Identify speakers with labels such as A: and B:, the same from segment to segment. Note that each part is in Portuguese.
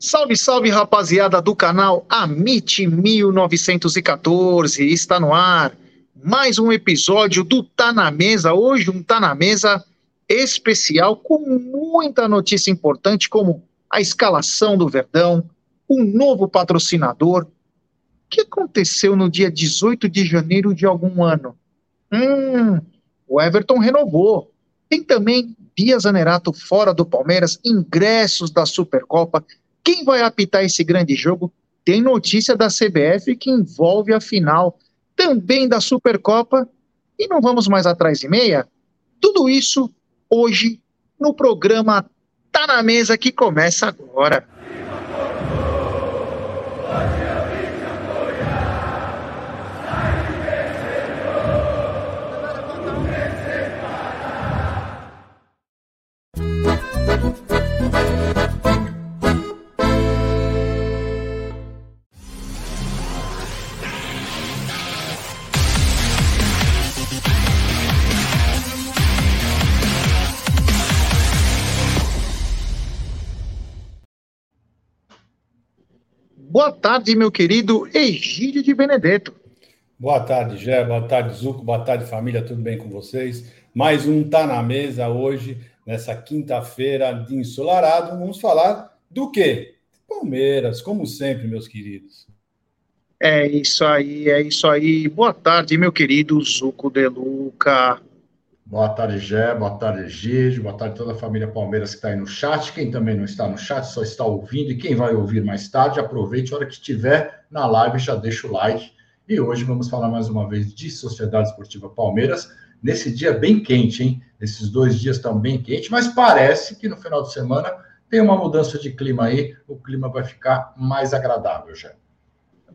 A: Salve, salve, rapaziada do canal Amit 1914. Está no ar mais um episódio do Tá na Mesa. Hoje, um Tá na Mesa especial com muita notícia importante, como a escalação do Verdão, um novo patrocinador. O que aconteceu no dia 18 de janeiro de algum ano? Hum, o Everton renovou. Tem também Bia Zanerato fora do Palmeiras, ingressos da Supercopa quem vai apitar esse grande jogo? Tem notícia da CBF que envolve a final também da Supercopa. E não vamos mais atrás de meia? Tudo isso hoje no programa Tá na Mesa que começa agora. Boa tarde, meu querido Egídio de Benedetto.
B: Boa tarde, Gé. Boa tarde, Zuco. Boa tarde, família. Tudo bem com vocês? Mais um Tá na Mesa hoje, nessa quinta-feira de ensolarado. Vamos falar do quê? Palmeiras, como sempre, meus queridos.
A: É isso aí, é isso aí. Boa tarde, meu querido Zuco de Luca.
C: Boa tarde, Gé. Boa tarde, Gigi. Boa tarde toda a família Palmeiras que está aí no chat. Quem também não está no chat, só está ouvindo. E quem vai ouvir mais tarde, aproveite. A hora que estiver na live, já deixa o like. E hoje vamos falar mais uma vez de Sociedade Esportiva Palmeiras. Nesse dia bem quente, hein? Esses dois dias estão bem quentes, mas parece que no final de semana tem uma mudança de clima aí. O clima vai ficar mais agradável, já.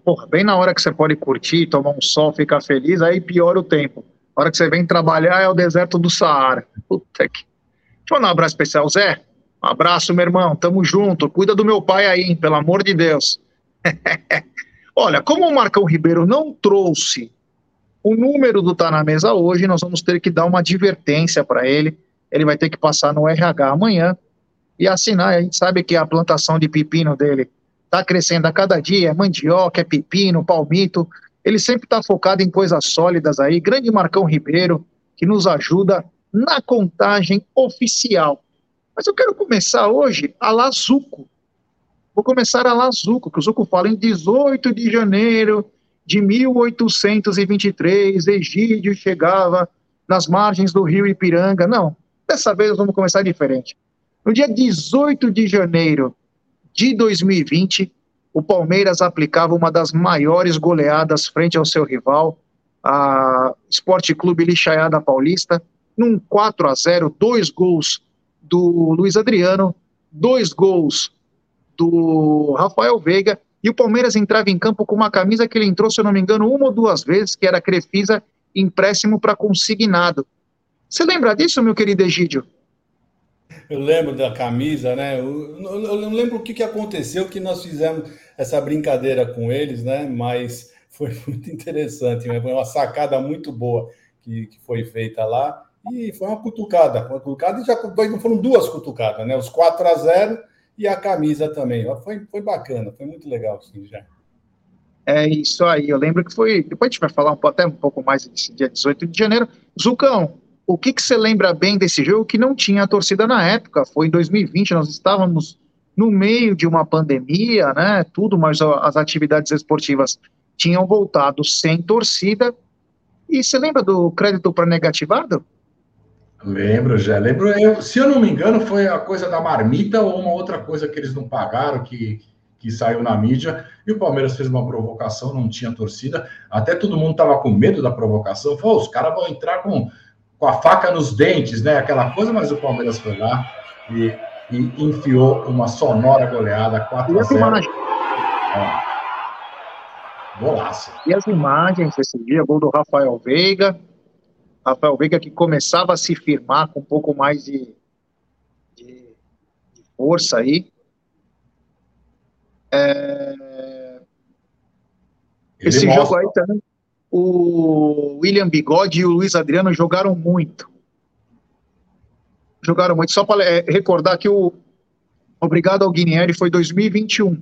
A: Porra, bem na hora que você pode curtir, tomar um sol, ficar feliz, aí piora o tempo. A hora que você vem trabalhar é o deserto do Saara. Puta que. Deixa eu mandar um abraço especial, Zé. Um abraço, meu irmão. Tamo junto. Cuida do meu pai aí, pelo amor de Deus. Olha, como o Marcão Ribeiro não trouxe o número do Tá na Mesa hoje, nós vamos ter que dar uma advertência para ele. Ele vai ter que passar no RH amanhã e assinar. A gente sabe que a plantação de pepino dele está crescendo a cada dia, é mandioca, é pepino, palmito. Ele sempre está focado em coisas sólidas aí. Grande Marcão Ribeiro, que nos ajuda na contagem oficial. Mas eu quero começar hoje a Lazuco. Vou começar a Lazuco, que o Zuco fala em 18 de janeiro de 1823, Egídio chegava nas margens do rio Ipiranga. Não, dessa vez vamos começar diferente. No dia 18 de janeiro de 2020, o Palmeiras aplicava uma das maiores goleadas frente ao seu rival, a Esporte Clube Lixaiada Paulista, num 4 a 0 dois gols do Luiz Adriano, dois gols do Rafael Veiga, e o Palmeiras entrava em campo com uma camisa que ele entrou, se eu não me engano, uma ou duas vezes, que era Crefisa empréstimo para consignado. Você lembra disso, meu querido Egídio?
B: Eu lembro da camisa, né? Eu, eu lembro o que, que aconteceu, que nós fizemos essa brincadeira com eles, né? Mas foi muito interessante, né? foi uma sacada muito boa que, que foi feita lá. E foi uma cutucada, uma cutucada, e já foram duas cutucadas, né? Os 4 a 0 e a camisa também. Foi, foi bacana, foi muito legal, sim, já.
A: É isso aí, eu lembro que foi. Depois a gente vai falar um, até um pouco mais desse dia 18 de janeiro. Zucão, o que, que você lembra bem desse jogo que não tinha torcida na época? Foi em 2020, nós estávamos no meio de uma pandemia, né? Tudo, mas as atividades esportivas tinham voltado sem torcida. E você lembra do crédito para negativado?
C: Lembro, já lembro. Eu, se eu não me engano, foi a coisa da marmita ou uma outra coisa que eles não pagaram, que, que saiu na mídia. E o Palmeiras fez uma provocação, não tinha torcida. Até todo mundo estava com medo da provocação. Falou, os caras vão entrar com com a faca nos dentes, né? Aquela coisa, mas o Palmeiras foi lá e, e enfiou uma sonora goleada 4 a 0.
A: Golaço. E as imagens desse dia, gol do Rafael Veiga. Rafael Veiga que começava a se firmar com um pouco mais de, de, de força aí. É... Esse mostra... jogo aí também o William Bigode e o Luiz Adriano jogaram muito. Jogaram muito. Só para é, recordar que o Obrigado ao Guinieri, foi 2021.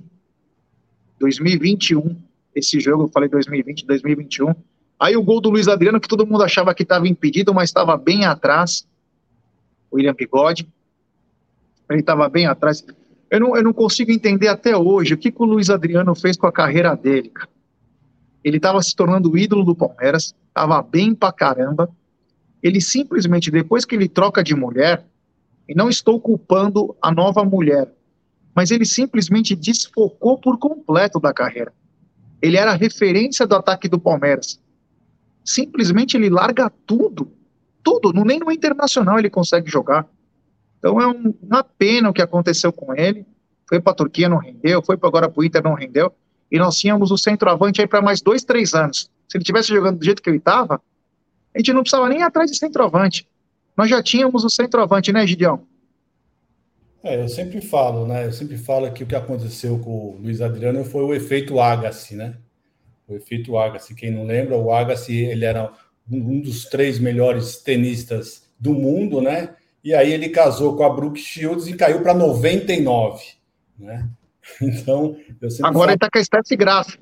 A: 2021, esse jogo, eu falei 2020, 2021. Aí o gol do Luiz Adriano, que todo mundo achava que estava impedido, mas estava bem atrás. William Bigode. Ele estava bem atrás. Eu não, eu não consigo entender até hoje o que, que o Luiz Adriano fez com a carreira dele, cara. Ele estava se tornando o ídolo do Palmeiras, estava bem pra caramba. Ele simplesmente, depois que ele troca de mulher, e não estou culpando a nova mulher, mas ele simplesmente desfocou por completo da carreira. Ele era a referência do ataque do Palmeiras. Simplesmente ele larga tudo, tudo, nem no Internacional ele consegue jogar. Então é um, uma pena o que aconteceu com ele. Foi para a Turquia, não rendeu, foi agora para o Inter, não rendeu. E nós tínhamos o centroavante aí para mais dois, três anos. Se ele tivesse jogando do jeito que ele estava, a gente não precisava nem ir atrás de centroavante. Nós já tínhamos o centroavante, né, Gideão?
B: É, eu sempre falo, né? Eu sempre falo que o que aconteceu com o Luiz Adriano foi o efeito Agassi, né? O efeito Agassi. Quem não lembra, o Agassi ele era um dos três melhores tenistas do mundo, né? E aí ele casou com a Brooke Shields e caiu para 99, né? Então,
A: agora falo... ele está com a Steph Graf,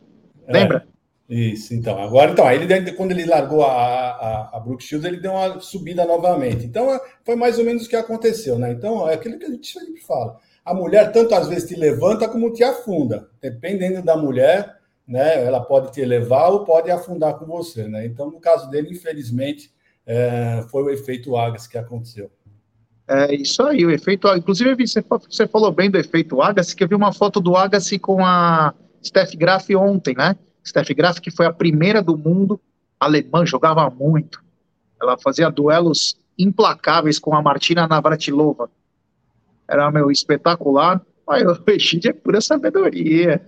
A: lembra?
B: É. Isso, então. Agora, então, ele, quando ele largou a, a, a Brooke Shields, ele deu uma subida novamente. Então, é, foi mais ou menos o que aconteceu, né? Então, é aquilo que a gente sempre fala. A mulher, tanto às vezes, te levanta como te afunda. Dependendo da mulher, né? Ela pode te elevar ou pode afundar com você, né? Então, no caso dele, infelizmente, é, foi o efeito Agas que aconteceu.
A: É isso aí, o efeito Inclusive, você, você falou bem do efeito Agassi, que eu vi uma foto do Agassi com a Steph Graf ontem, né? Steph Graf, que foi a primeira do mundo, alemã, jogava muito. Ela fazia duelos implacáveis com a Martina Navratilova. Era, meu, espetacular. Aí, o Rechid é pura sabedoria.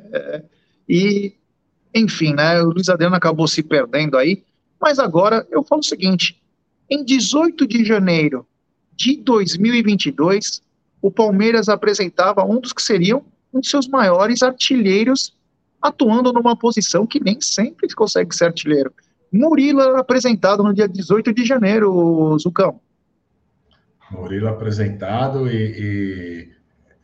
A: E, enfim, né, o Luiz Adriano acabou se perdendo aí. Mas agora eu falo o seguinte: em 18 de janeiro de 2022, o Palmeiras apresentava um dos que seriam um de seus maiores artilheiros atuando numa posição que nem sempre consegue ser artilheiro. Murilo apresentado no dia 18 de janeiro, Zucão.
C: Murilo apresentado e, e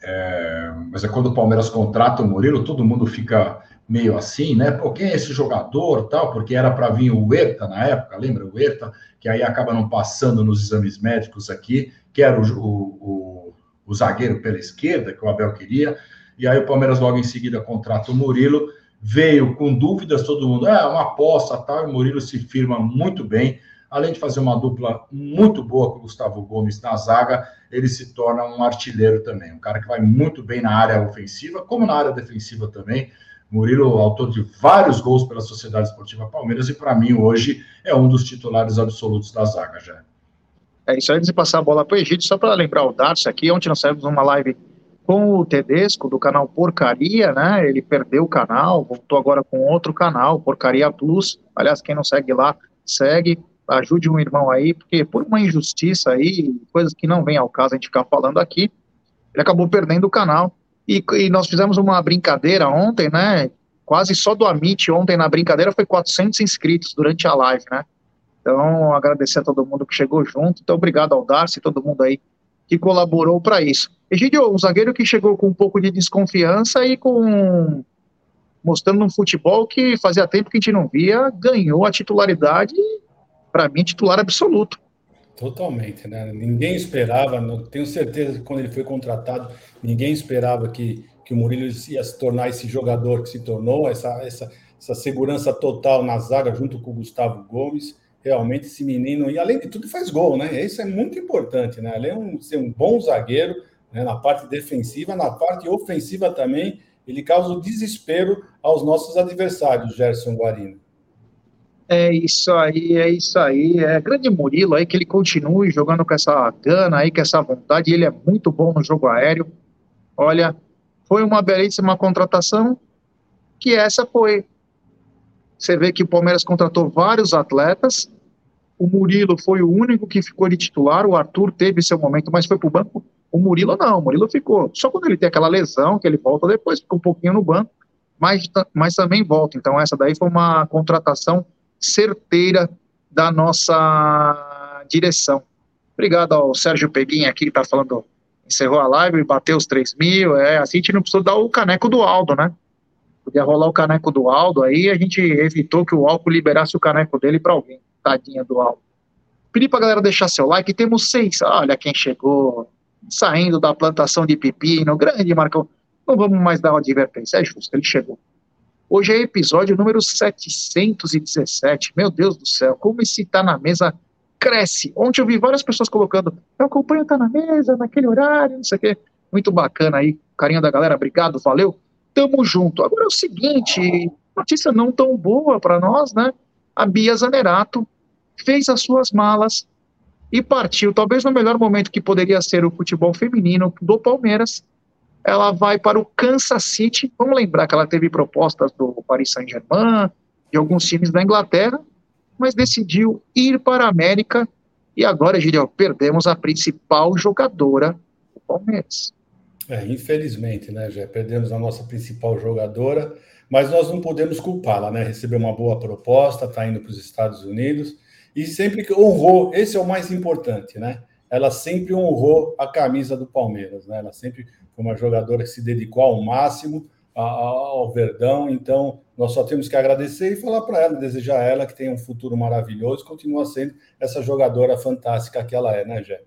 C: é, mas é quando o Palmeiras contrata o Murilo, todo mundo fica meio assim, né? Pô, quem é esse jogador, tal? Porque era para vir o Huerta na época, lembra o Huerta? Que aí acaba não passando nos exames médicos aqui, que era o, o, o, o zagueiro pela esquerda que o Abel queria. E aí o Palmeiras logo em seguida contrata o Murilo, veio com dúvidas, todo mundo, é uma aposta, tal, e o Murilo se firma muito bem, além de fazer uma dupla muito boa com o Gustavo Gomes na zaga, ele se torna um artilheiro também, um cara que vai muito bem na área ofensiva, como na área defensiva também. Murilo, autor de vários gols pela Sociedade Esportiva Palmeiras, e para mim hoje é um dos titulares absolutos da zaga já.
A: É isso antes de passar a bola para o Egito, só para lembrar o Darcy aqui, ontem nós saímos uma live com o Tedesco, do canal Porcaria, né? Ele perdeu o canal, voltou agora com outro canal, Porcaria Plus. Aliás, quem não segue lá, segue, ajude um irmão aí, porque por uma injustiça aí, coisas que não vem ao caso a gente ficar falando aqui, ele acabou perdendo o canal. E, e nós fizemos uma brincadeira ontem, né? Quase só do Amit ontem na brincadeira foi 400 inscritos durante a live, né? Então, agradecer a todo mundo que chegou junto. Então, obrigado ao Darcy, todo mundo aí que colaborou para isso. Egidio, um zagueiro que chegou com um pouco de desconfiança e com mostrando um futebol que fazia tempo que a gente não via, ganhou a titularidade, para mim, titular absoluto.
B: Totalmente, né? Ninguém esperava, tenho certeza que quando ele foi contratado, ninguém esperava que, que o Murilo ia se tornar esse jogador que se tornou, essa, essa, essa segurança total na zaga junto com o Gustavo Gomes realmente esse menino, e além de tudo, faz gol, né? Isso é muito importante, né? Além de ser um bom zagueiro, né? na parte defensiva, na parte ofensiva também, ele causa o desespero aos nossos adversários, Gerson Guarino.
A: É isso aí, é isso aí. É grande Murilo aí que ele continue jogando com essa gana aí, com essa vontade. Ele é muito bom no jogo aéreo. Olha, foi uma belíssima contratação. Que essa foi você vê que o Palmeiras contratou vários atletas. O Murilo foi o único que ficou de titular. O Arthur teve seu momento, mas foi para o banco. O Murilo não, o Murilo ficou. Só quando ele tem aquela lesão, que ele volta depois, fica um pouquinho no banco, mas, mas também volta. Então, essa daí foi uma contratação certeira da nossa direção. Obrigado ao Sérgio Peguinha aqui, que está falando encerrou a live e bateu os 3 mil. É, a gente não precisou dar o caneco do Aldo, né? Podia rolar o caneco do Aldo, aí a gente evitou que o álcool liberasse o caneco dele para alguém. Tadinha do Aldo. Pedi pra galera deixar seu like. Temos seis. Olha quem chegou. Saindo da plantação de pepino. Grande Marcão. Não vamos mais dar uma advertência. É justo, ele chegou. Hoje é episódio número 717. Meu Deus do céu, como esse Tá na Mesa cresce. Ontem eu vi várias pessoas colocando, eu acompanho Tá na Mesa, naquele horário, não sei o quê. Muito bacana aí, carinho da galera, obrigado, valeu. Tamo junto. Agora é o seguinte, notícia não tão boa para nós, né? A Bia Zanerato fez as suas malas e partiu, talvez no melhor momento que poderia ser o futebol feminino do Palmeiras. Ela vai para o Kansas City. Vamos lembrar que ela teve propostas do Paris Saint-Germain, de alguns times da Inglaterra, mas decidiu ir para a América. E agora, Gideon, perdemos a principal jogadora do Palmeiras.
B: É, infelizmente, né, já perdemos a nossa principal jogadora, mas nós não podemos culpá-la, né? Recebeu uma boa proposta, está indo para os Estados Unidos e sempre que honrou, esse é o mais importante, né? Ela sempre honrou a camisa do Palmeiras, né? Ela sempre foi uma jogadora que se dedicou ao máximo ao Verdão, então nós só temos que agradecer e falar para ela, desejar a ela que tenha um futuro maravilhoso, continua sendo essa jogadora fantástica que ela é, né, Gé?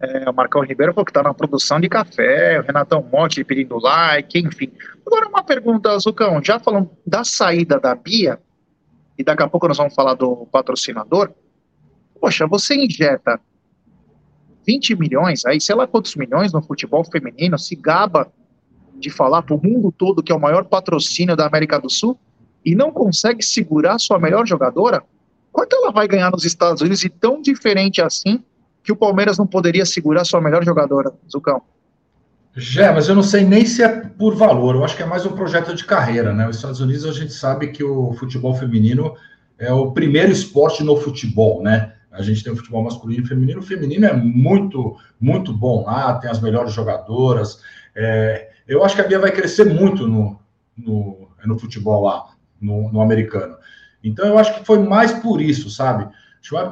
A: É, o Marcão Ribeiro falou que está na produção de café, o Renatão Monte pedindo like, enfim. Agora uma pergunta, Zucão, já falando da saída da Bia, e daqui a pouco nós vamos falar do patrocinador. Poxa, você injeta 20 milhões, aí sei lá quantos milhões no futebol feminino, se gaba de falar para o mundo todo que é o maior patrocínio da América do Sul e não consegue segurar sua melhor jogadora, quanto ela vai ganhar nos Estados Unidos e tão diferente assim que o Palmeiras não poderia segurar sua melhor jogadora, Zucão?
C: Já, mas eu não sei nem se é por valor, eu acho que é mais um projeto de carreira, né? Os Estados Unidos a gente sabe que o futebol feminino é o primeiro esporte no futebol, né? A gente tem o futebol masculino e feminino. O feminino é muito, muito bom lá, tem as melhores jogadoras. É, eu acho que a Bia vai crescer muito no, no, no futebol lá, no, no, americano. Então eu acho que foi mais por isso, sabe?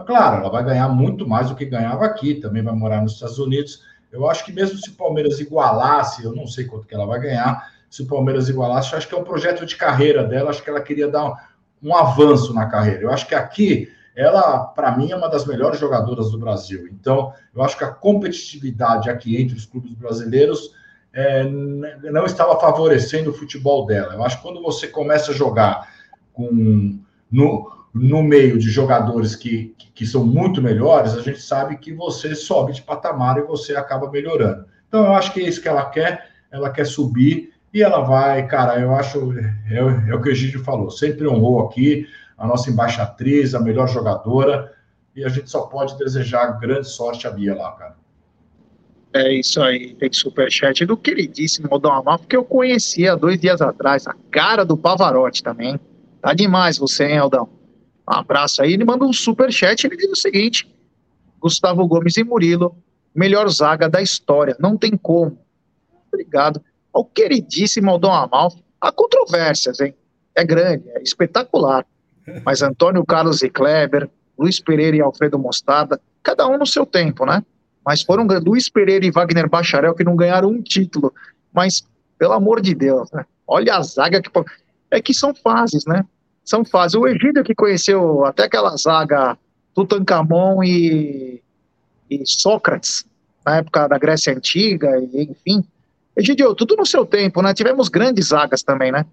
C: Claro, ela vai ganhar muito mais do que ganhava aqui, também vai morar nos Estados Unidos eu acho que mesmo se o Palmeiras igualasse, eu não sei quanto que ela vai ganhar, se o Palmeiras igualasse, acho que é um projeto de carreira dela, acho que ela queria dar um, um avanço na carreira. Eu acho que aqui, ela, para mim, é uma das melhores jogadoras do Brasil. Então, eu acho que a competitividade aqui entre os clubes brasileiros é, não estava favorecendo o futebol dela. Eu acho que quando você começa a jogar com. No, no meio de jogadores que, que, são muito melhores, a gente sabe que você sobe de patamar e você acaba melhorando. Então, eu acho que é isso que ela quer, ela quer subir e ela vai, cara, eu acho, é, é o que o Egídio falou, sempre honrou aqui a nossa embaixatriz, a melhor jogadora, e a gente só pode desejar grande sorte a Bia lá, cara.
A: É isso aí, tem superchat do queridíssimo Aldão Amar, porque eu conhecia dois dias atrás a cara do Pavarotti também. Tá demais você, hein, Aldão? Um abraço aí. Ele manda um super chat. Ele diz o seguinte: Gustavo Gomes e Murilo, melhor zaga da história. Não tem como. Obrigado. Ao queridíssimo Aldão Amalfi. Há controvérsias, hein? É grande, é espetacular. Mas Antônio Carlos e Kleber, Luiz Pereira e Alfredo Mostarda, cada um no seu tempo, né? Mas foram Luiz Pereira e Wagner Bacharel que não ganharam um título. Mas, pelo amor de Deus, né? Olha a zaga que. É que são fases, né? são fases. O Egídio que conheceu até aquela zaga Tutankhamon e, e Sócrates, na época da Grécia Antiga, e, enfim. Egídio, tudo no seu tempo, né? Tivemos grandes zagas também, né?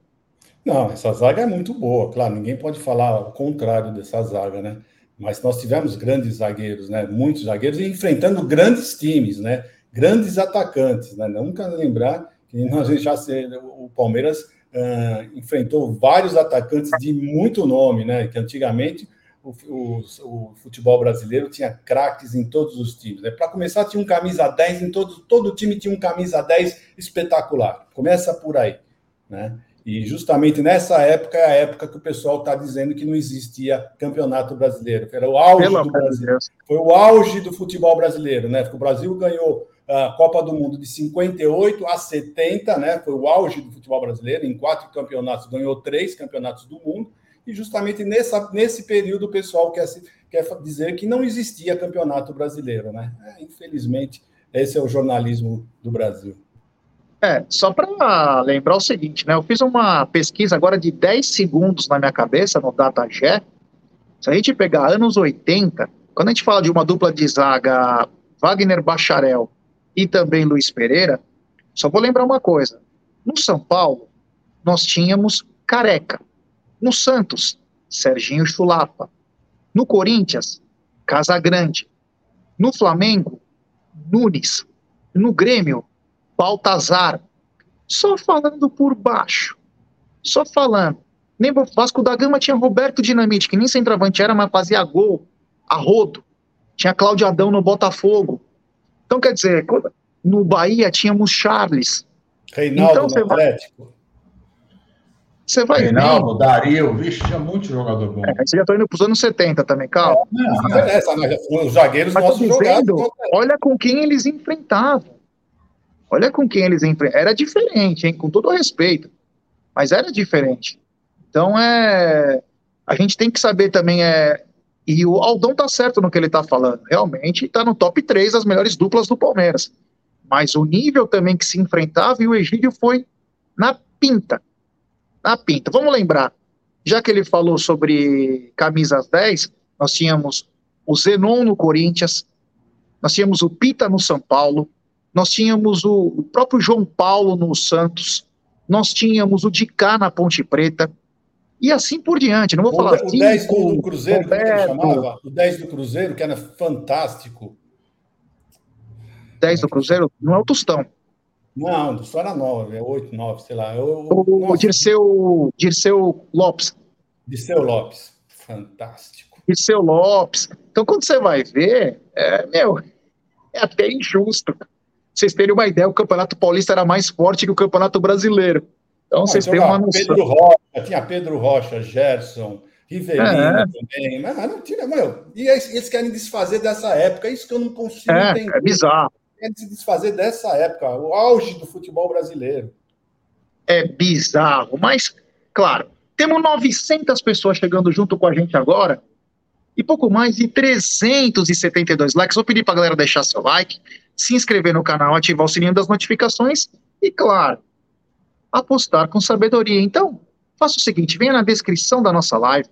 B: Não, essa zaga é muito boa, claro, ninguém pode falar o contrário dessa zaga, né? Mas nós tivemos grandes zagueiros, né? Muitos zagueiros enfrentando grandes times, né? Grandes atacantes, né? Nunca lembrar que nós já o Palmeiras uh, enfrentou vários atacantes de muito nome, né? Que antigamente o, o, o futebol brasileiro tinha craques em todos os times. Né? Para começar, tinha um camisa 10 em todo, todo time tinha um camisa 10 espetacular. Começa por aí, né? E justamente nessa época é a época que o pessoal está dizendo que não existia campeonato brasileiro. Era o auge Pelo do Brasil. Foi o auge do futebol brasileiro, né? Porque o Brasil ganhou a Copa do Mundo de 58 a 70, né? Foi o auge do futebol brasileiro. Em quatro campeonatos, ganhou três campeonatos do mundo. E justamente nessa, nesse período o pessoal quer, quer dizer que não existia campeonato brasileiro, né? É, infelizmente, Esse é o jornalismo do Brasil.
A: É, só para lembrar o seguinte, né? Eu fiz uma pesquisa agora de 10 segundos na minha cabeça, no DataGé. Se a gente pegar anos 80, quando a gente fala de uma dupla de zaga, Wagner Bacharel e também Luiz Pereira, só vou lembrar uma coisa. No São Paulo, nós tínhamos Careca. No Santos, Serginho Chulapa. No Corinthians, Casagrande. No Flamengo, Nunes. No Grêmio, Baltazar. Só falando por baixo. Só falando. Nem o Vasco da Gama tinha Roberto Dinamite, que nem centroavante era, mas fazia gol a rodo. Tinha Cláudio Adão no Botafogo. Então, quer dizer, no Bahia tínhamos Charles.
B: Reinaldo então, Atlético.
C: Você vai Reinaldo, vendo. Dario, vixe, tinha muito jogador bom. É,
A: você já está indo para os anos 70 também, calma. É,
B: não, é, essa, os zagueiros Mas nossos jogados.
A: Olha com quem eles enfrentavam. Olha com quem eles enfrentam. Era diferente, hein? Com todo respeito. Mas era diferente. Então é. A gente tem que saber também. É... E o Aldão tá certo no que ele tá falando. Realmente tá no top 3 das melhores duplas do Palmeiras. Mas o nível também que se enfrentava e o Egídio foi na pinta. Na pinta. Vamos lembrar. Já que ele falou sobre camisas 10, nós tínhamos o Zenon no Corinthians, nós tínhamos o Pita no São Paulo, nós tínhamos o, próprio João Paulo no Santos, nós tínhamos o Dicá na Ponte Preta, e assim por diante. Não vou
B: o,
A: falar
B: o 10 do, Cruzeiro, que ele chamava? O 10 do Cruzeiro, que era fantástico.
A: 10 do Cruzeiro não é o Tostão.
B: Não, o Tostão era 9, é 8, 9, sei lá. Eu,
A: o o Dirceu, Dirceu Lopes.
B: Dirceu Lopes, fantástico.
A: Dirceu Lopes. Então, quando você vai ver, é, meu, é até injusto vocês terem uma ideia, o Campeonato Paulista era mais forte que o Campeonato Brasileiro. Então, Não, vocês têm uma noção.
B: Pedro Rocha, tinha Pedro Rocha, Gerson, Rivelino é. também. Mas não tinha, meu. E eles querem desfazer dessa época, é isso que eu não consigo
A: é, entender. É bizarro.
B: Querem se desfazer dessa época, o auge do futebol brasileiro.
A: É bizarro, mas, claro, temos 900 pessoas chegando junto com a gente agora e pouco mais de 372 likes. Vou pedir para a galera deixar seu like se inscrever no canal, ativar o sininho das notificações e, claro, apostar com sabedoria. Então, faça o seguinte: venha na descrição da nossa live,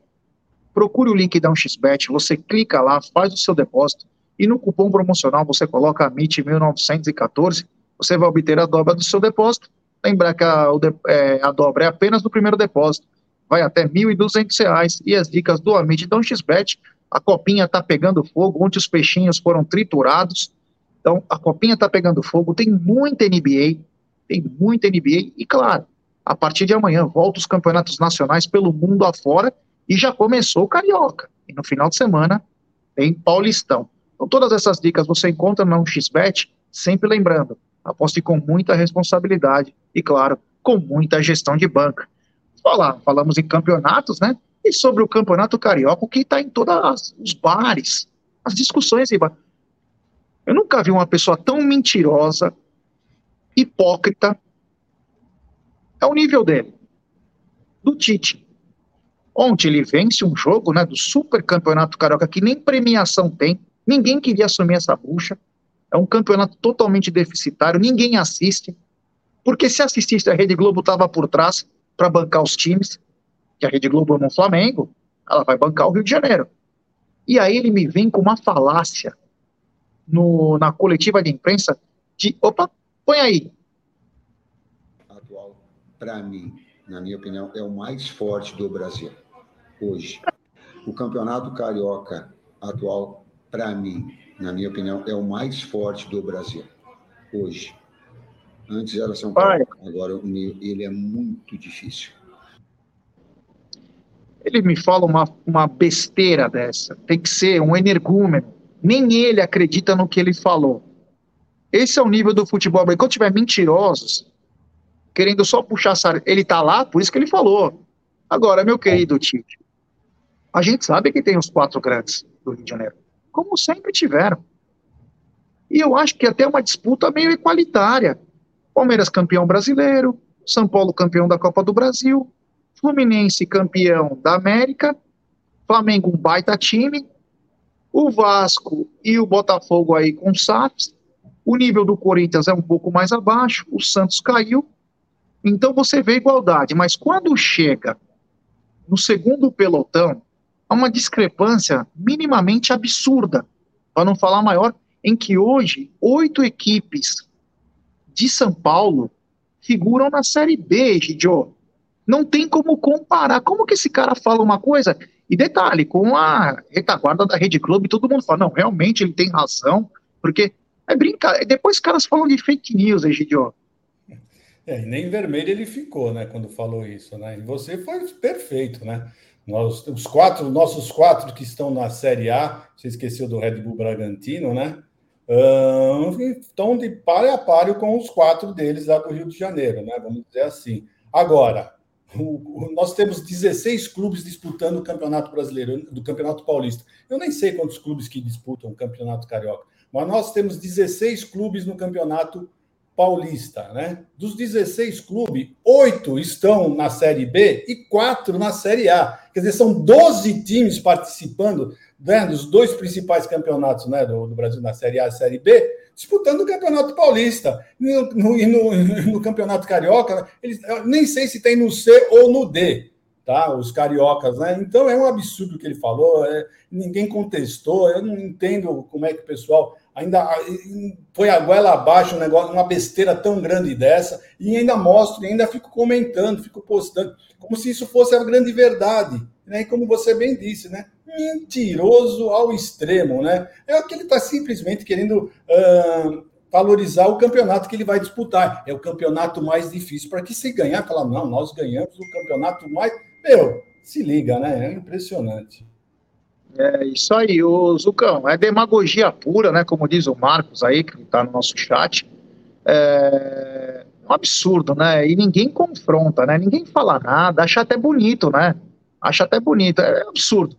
A: procure o link da 1xBet, você clica lá, faz o seu depósito e no cupom promocional você coloca MIT1914, você vai obter a dobra do seu depósito. Lembrar que a, é, a dobra é apenas do primeiro depósito, vai até R$ 1.200 e as dicas do Amit da 1xBet, a copinha está pegando fogo, onde os peixinhos foram triturados, então, a copinha está pegando fogo, tem muita NBA, tem muita NBA, e claro, a partir de amanhã volta os campeonatos nacionais pelo mundo afora e já começou o Carioca. E no final de semana tem Paulistão. Então, todas essas dicas você encontra no XBET, sempre lembrando, aposte com muita responsabilidade e, claro, com muita gestão de banca. Falar, falamos em campeonatos, né? E sobre o campeonato carioca, que está em todos os bares, as discussões. Eu nunca vi uma pessoa tão mentirosa, hipócrita. É o nível dele. Do Tite. Ontem ele vence um jogo né, do Super Campeonato Carioca que nem premiação tem. Ninguém queria assumir essa bucha. É um campeonato totalmente deficitário, ninguém assiste. Porque se assistisse, a Rede Globo estava por trás para bancar os times. Que a Rede Globo ama o Flamengo, ela vai bancar o Rio de Janeiro. E aí ele me vem com uma falácia no, na coletiva de imprensa de. Opa, põe aí.
D: Atual, para mim, na minha opinião, é o mais forte do Brasil hoje. O campeonato carioca atual, para mim, na minha opinião, é o mais forte do Brasil hoje. Antes era São Paulo, agora ele é muito difícil.
A: Ele me fala uma, uma besteira dessa. Tem que ser um energúmeno nem ele acredita no que ele falou. Esse é o nível do futebol. Quando tiver mentirosos, querendo só puxar a ele tá lá, por isso que ele falou. Agora, meu querido Tite, a gente sabe que tem os quatro grandes do Rio de Janeiro, como sempre tiveram. E eu acho que até uma disputa meio igualitária. Palmeiras campeão brasileiro, São Paulo campeão da Copa do Brasil, Fluminense campeão da América, Flamengo um baita time, o Vasco e o Botafogo aí com SAFs, O nível do Corinthians é um pouco mais abaixo, o Santos caiu, então você vê igualdade. Mas quando chega no segundo pelotão, há uma discrepância minimamente absurda, para não falar maior, em que hoje oito equipes de São Paulo figuram na Série B, Gidio. Não tem como comparar. Como que esse cara fala uma coisa? E detalhe, com a retaguarda da Rede Clube, todo mundo fala, não, realmente ele tem razão, porque é brincar. Depois os caras falam de fake news, Egidio.
B: É, nem vermelho ele ficou, né, quando falou isso, né? E você foi perfeito, né? Nós, os quatro, nossos quatro que estão na Série A, você esqueceu do Red Bull Bragantino, né? Uh, estão de páreo a páreo com os quatro deles lá do Rio de Janeiro, né? Vamos dizer assim. Agora, o, nós temos 16 clubes disputando o Campeonato Brasileiro, do Campeonato Paulista. Eu nem sei quantos clubes que disputam o Campeonato Carioca, mas nós temos 16 clubes no Campeonato Paulista, né? Dos 16 clubes, oito estão na Série B e quatro na Série A. Quer dizer, são 12 times participando né, dos dois principais campeonatos né, do, do, Brasil, na Série A e Série B, disputando o Campeonato Paulista. E no, no, no, Campeonato Carioca, eles, nem sei se tem no C ou no D, tá? Os cariocas, né? Então é um absurdo o que ele falou, é, ninguém contestou, eu não entendo como é que o pessoal ainda foi a goela abaixo um negócio, uma besteira tão grande dessa, e ainda mostro, e ainda fico comentando, fico postando, como se isso fosse a grande verdade, né? E como você bem disse, né? Mentiroso ao extremo, né? É que ele está simplesmente querendo uh, valorizar o campeonato que ele vai disputar. É o campeonato mais difícil. Para que se ganhar, falar, não, nós ganhamos o campeonato mais. Meu, se liga, né? É impressionante.
A: É isso aí, o Zucão. É demagogia pura, né? Como diz o Marcos aí, que está no nosso chat. É um absurdo, né? E ninguém confronta, né? Ninguém fala nada, acha até bonito, né? Acha até bonito. É absurdo.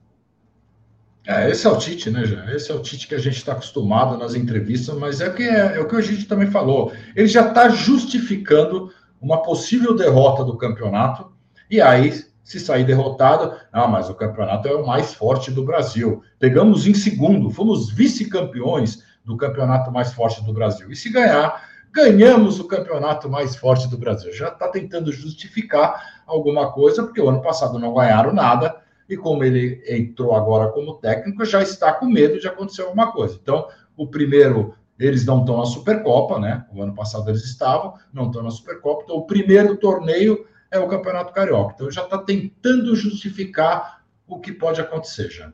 C: É, esse é o Tite, né, já? Esse é o Tite que a gente está acostumado nas entrevistas, mas é o que, é, é o que a gente também falou. Ele já está justificando uma possível derrota do campeonato, e aí se sair derrotado, ah, mas o campeonato é o mais forte do Brasil. Pegamos em segundo, fomos vice-campeões do campeonato mais forte do Brasil. E se ganhar, ganhamos o campeonato mais forte do Brasil. Já está tentando justificar alguma coisa, porque o ano passado não ganharam nada, e como ele entrou agora como técnico, já está com medo de acontecer alguma coisa. Então, o primeiro, eles não estão na Supercopa, né? O ano passado eles estavam, não estão na Supercopa. Então, o primeiro torneio é o Campeonato Carioca. Então já está tentando justificar o que pode acontecer já.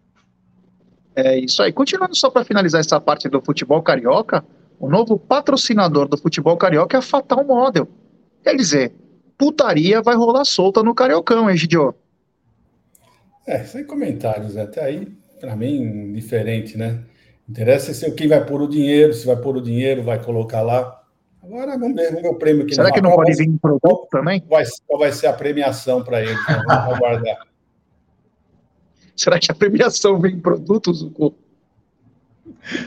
A: É isso aí. Continuando só para finalizar essa parte do futebol carioca, o novo patrocinador do futebol carioca é a Fatal Model. Quer dizer, putaria vai rolar solta no Cariocão, hein, Gidio?
B: É, sem comentários. Né? Até aí, para mim, diferente, né? Interessa se quem vai pôr o dinheiro, se vai pôr o dinheiro, vai colocar lá. Agora vamos ver, o prêmio
A: que Será que não pode vir em produto também?
B: Vai, qual vai ser a premiação para ele? Né? Vamos aguardar.
A: Será que a premiação vem em produtos, Zucco?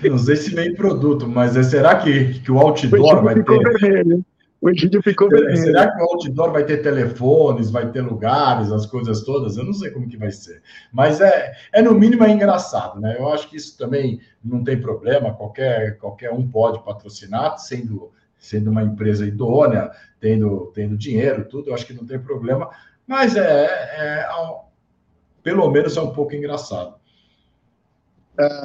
C: Não sei se vem em produto, mas é, será que, que o outdoor o vai ter. Vermelho.
A: O Egídio ficou vermelho.
C: Será que o outdoor vai ter telefones, vai ter lugares, as coisas todas? Eu não sei como que vai ser. Mas é, é no mínimo é engraçado, né? Eu acho que isso também não tem problema, qualquer, qualquer um pode patrocinar, sendo sendo uma empresa idônea, tendo, tendo dinheiro, tudo, eu acho que não tem problema, mas é, é, é pelo menos é um pouco engraçado.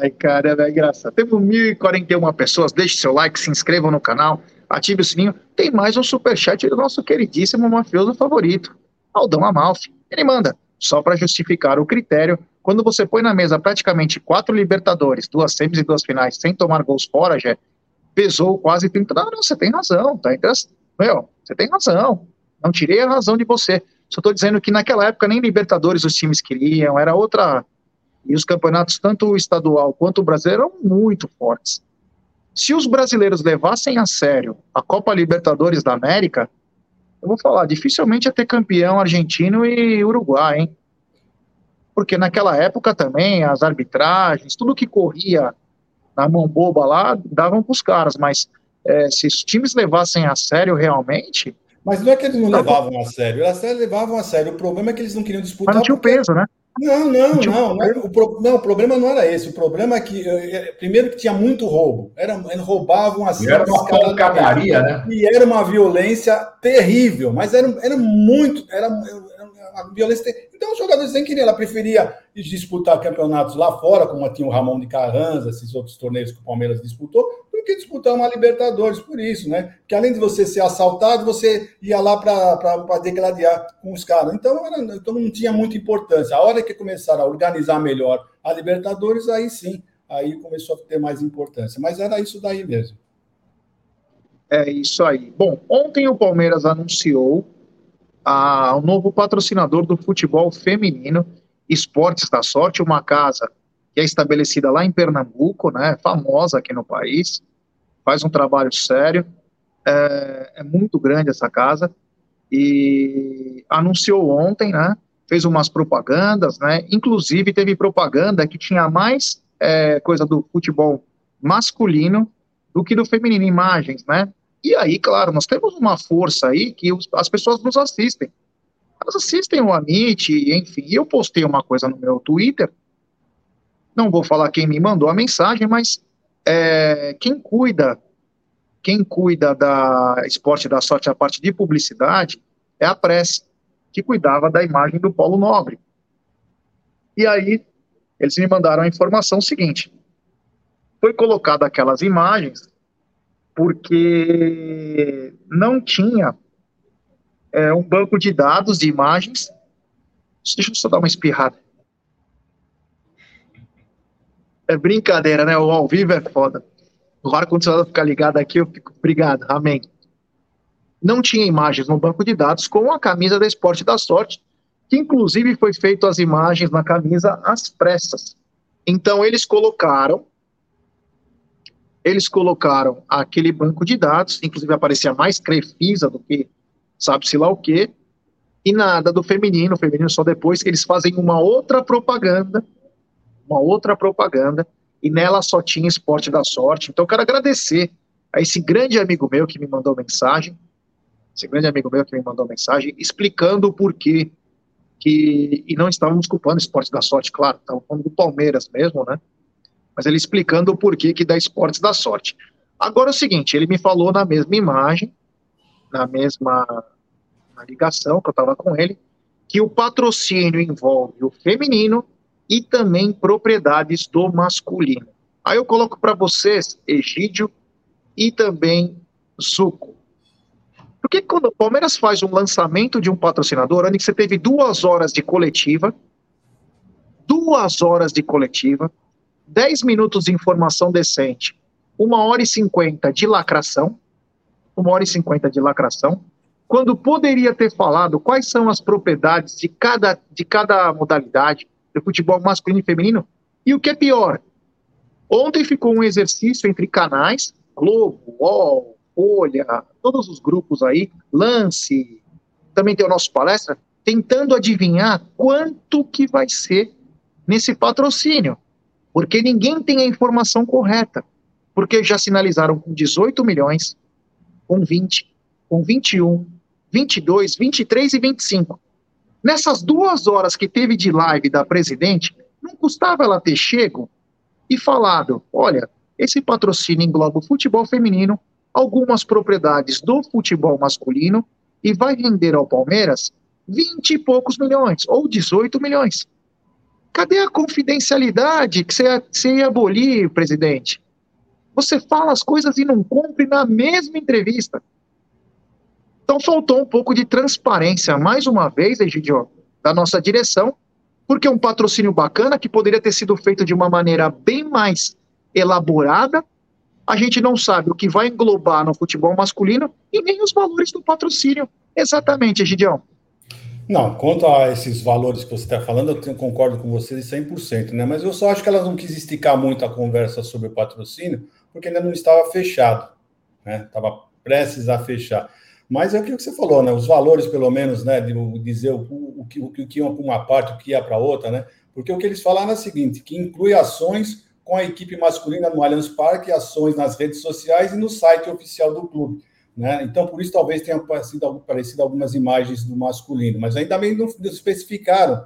A: Ai, cara, é engraçado. Temos 1.041 pessoas, deixe seu like, se inscreva no canal, ative o sininho. Tem mais um superchat do nosso queridíssimo mafioso favorito, Aldão Amalfi. Ele manda, só para justificar o critério, quando você põe na mesa praticamente quatro Libertadores, duas semis e duas finais, sem tomar gols fora, já pesou quase 30. Não, não, você tem razão, tá? Então, meu, você tem razão. Não tirei a razão de você. Só estou dizendo que naquela época nem Libertadores os times queriam, era outra. E os campeonatos, tanto o estadual quanto o brasileiro, eram muito fortes. Se os brasileiros levassem a sério a Copa Libertadores da América, eu vou falar, dificilmente ia ter campeão argentino e Uruguai, hein? Porque naquela época também as arbitragens, tudo que corria na mão boba lá, davam para os caras, mas é, se os times levassem a sério realmente.
B: Mas não é que eles não levavam a sério, eles até levavam a sério. O problema é que eles não queriam disputar. Mas
A: não tinha o peso, né?
B: Não, não, não. Não, o, pro, não, o problema não era esse. O problema é que, eh, primeiro, que tinha muito roubo. Era, roubavam assim.
C: Era uma pancadaria, né?
B: E era uma violência terrível, mas era, era muito. Era, uma violência. Então, os jogadores nem queriam. Ela preferia disputar campeonatos lá fora, como tinha o Ramon de Carranza, esses outros torneios que o Palmeiras disputou, do que disputar uma Libertadores, por isso, né? Que além de você ser assaltado, você ia lá para degladiar com os caras. Então, era, então, não tinha muita importância. A hora que começaram a organizar melhor a Libertadores, aí sim, aí começou a ter mais importância. Mas era isso daí mesmo.
A: É isso aí. Bom, ontem o Palmeiras anunciou a, o novo patrocinador do futebol feminino, Esportes da Sorte, uma casa que é estabelecida lá em Pernambuco, né, famosa aqui no país, faz um trabalho sério, é, é muito grande essa casa, e anunciou ontem, né, fez umas propagandas, né, inclusive teve propaganda que tinha mais é, coisa do futebol masculino do que do feminino, imagens, né, e aí, claro, nós temos uma força aí que os, as pessoas nos assistem, elas assistem o Amit, enfim, eu postei uma coisa no meu Twitter, não vou falar quem me mandou a mensagem, mas é, quem cuida, quem cuida da esporte da sorte, a parte de publicidade, é a pressa, que cuidava da imagem do Paulo Nobre. E aí, eles me mandaram a informação seguinte: foi colocada aquelas imagens porque não tinha é, um banco de dados de imagens. Deixa eu só dar uma espirrada. É brincadeira, né? O ao vivo é foda. O ar-condicionado ficar ligado aqui, eu fico. Obrigado, amém. Não tinha imagens no banco de dados com a camisa da Esporte da Sorte, que inclusive foi feito as imagens na camisa às pressas. Então eles colocaram eles colocaram aquele banco de dados, inclusive aparecia mais Crefisa do que sabe-se lá o quê, e nada do feminino, o feminino só depois que eles fazem uma outra propaganda uma outra propaganda, e nela só tinha esporte da sorte. Então, eu quero agradecer a esse grande amigo meu que me mandou mensagem, esse grande amigo meu que me mandou mensagem, explicando o porquê que, e não estávamos culpando esporte da sorte, claro, estávamos falando do Palmeiras mesmo, né? Mas ele explicando o porquê que dá esportes da sorte. Agora é o seguinte, ele me falou na mesma imagem, na mesma na ligação que eu estava com ele, que o patrocínio envolve o feminino e também propriedades do masculino. Aí eu coloco para vocês Egídio e também Zuco. Por que quando o Palmeiras faz um lançamento de um patrocinador, onde você teve duas horas de coletiva, duas horas de coletiva, dez minutos de informação decente, uma hora e cinquenta de lacração, uma hora e cinquenta de lacração, quando poderia ter falado quais são as propriedades de cada, de cada modalidade, do futebol masculino e feminino. E o que é pior, ontem ficou um exercício entre canais, Globo, UOL, Folha, todos os grupos aí, Lance, também tem o nosso palestra, tentando adivinhar quanto que vai ser nesse patrocínio, porque ninguém tem a informação correta, porque já sinalizaram com 18 milhões, com 20, com 21, 22, 23 e 25. Nessas duas horas que teve de live da presidente, não custava ela ter chego e falado: olha, esse patrocínio engloba o futebol feminino, algumas propriedades do futebol masculino e vai render ao Palmeiras 20 e poucos milhões, ou 18 milhões. Cadê a confidencialidade que você, você ia abolir, presidente? Você fala as coisas e não cumpre na mesma entrevista. Então faltou um pouco de transparência, mais uma vez, Egidio, da nossa direção, porque um patrocínio bacana que poderia ter sido feito de uma maneira bem mais elaborada. A gente não sabe o que vai englobar no futebol masculino e nem os valores do patrocínio. Exatamente, Egidião.
B: Não, quanto a esses valores que você está falando, eu concordo com você de 100%, né? Mas eu só acho que elas não quis esticar muito a conversa sobre o patrocínio, porque ainda não estava fechado, né? Estava prestes a fechar. Mas é aquilo que você falou, né? Os valores, pelo menos, né? De dizer o, o, o, que ia para uma parte, o que ia para outra, né? Porque o que eles falaram é o seguinte: que inclui ações com a equipe masculina no Allianz Parque, ações nas redes sociais e no site oficial do clube. Né? Então, por isso, talvez tenham aparecido, algumas imagens do masculino, mas ainda bem não especificaram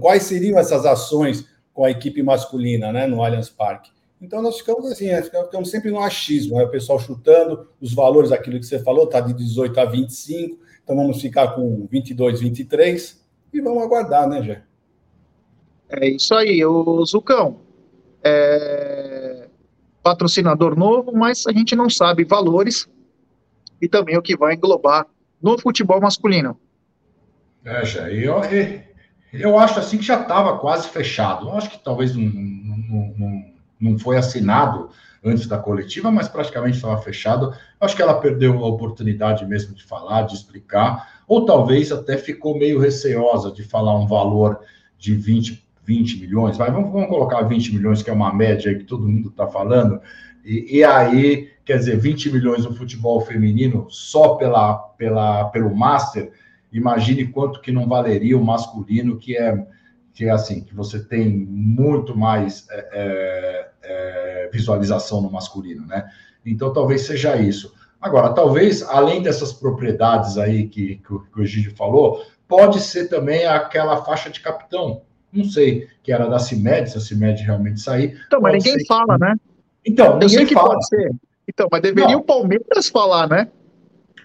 B: quais seriam essas ações com a equipe masculina né, no Allianz Parque. Então nós ficamos assim, é, ficamos sempre no achismo, né? o pessoal chutando os valores, aquilo que você falou, está de 18 a 25, então vamos ficar com 22, 23 e vamos aguardar, né, Jé?
A: É isso aí, o Zucão. É... Patrocinador novo, mas a gente não sabe valores e também o que vai englobar no futebol masculino.
C: É, eu, eu acho assim que já estava quase fechado. Eu acho que talvez não, não, não, não foi assinado antes da coletiva, mas praticamente estava fechado. Acho que ela perdeu a oportunidade mesmo de falar, de explicar, ou talvez até ficou meio receosa de falar um valor de 20, 20 milhões. Vai, vamos, vamos colocar 20 milhões, que é uma média que todo mundo está falando. E, e, aí, quer dizer, 20 milhões no futebol feminino só pela, pela, pelo Master, imagine quanto que não valeria o masculino, que é, que é assim, que você tem muito mais é, é, é visualização no masculino, né? Então, talvez seja isso. Agora, talvez, além dessas propriedades aí que, que, o, que o Gigi falou, pode ser também aquela faixa de capitão, não sei, que era da CIMED, se a CIMED realmente sair.
A: Então, mas ninguém fala, que... né?
C: Então, Eu sei que fala. pode
A: ser. Então, mas deveria não. o Palmeiras falar, né?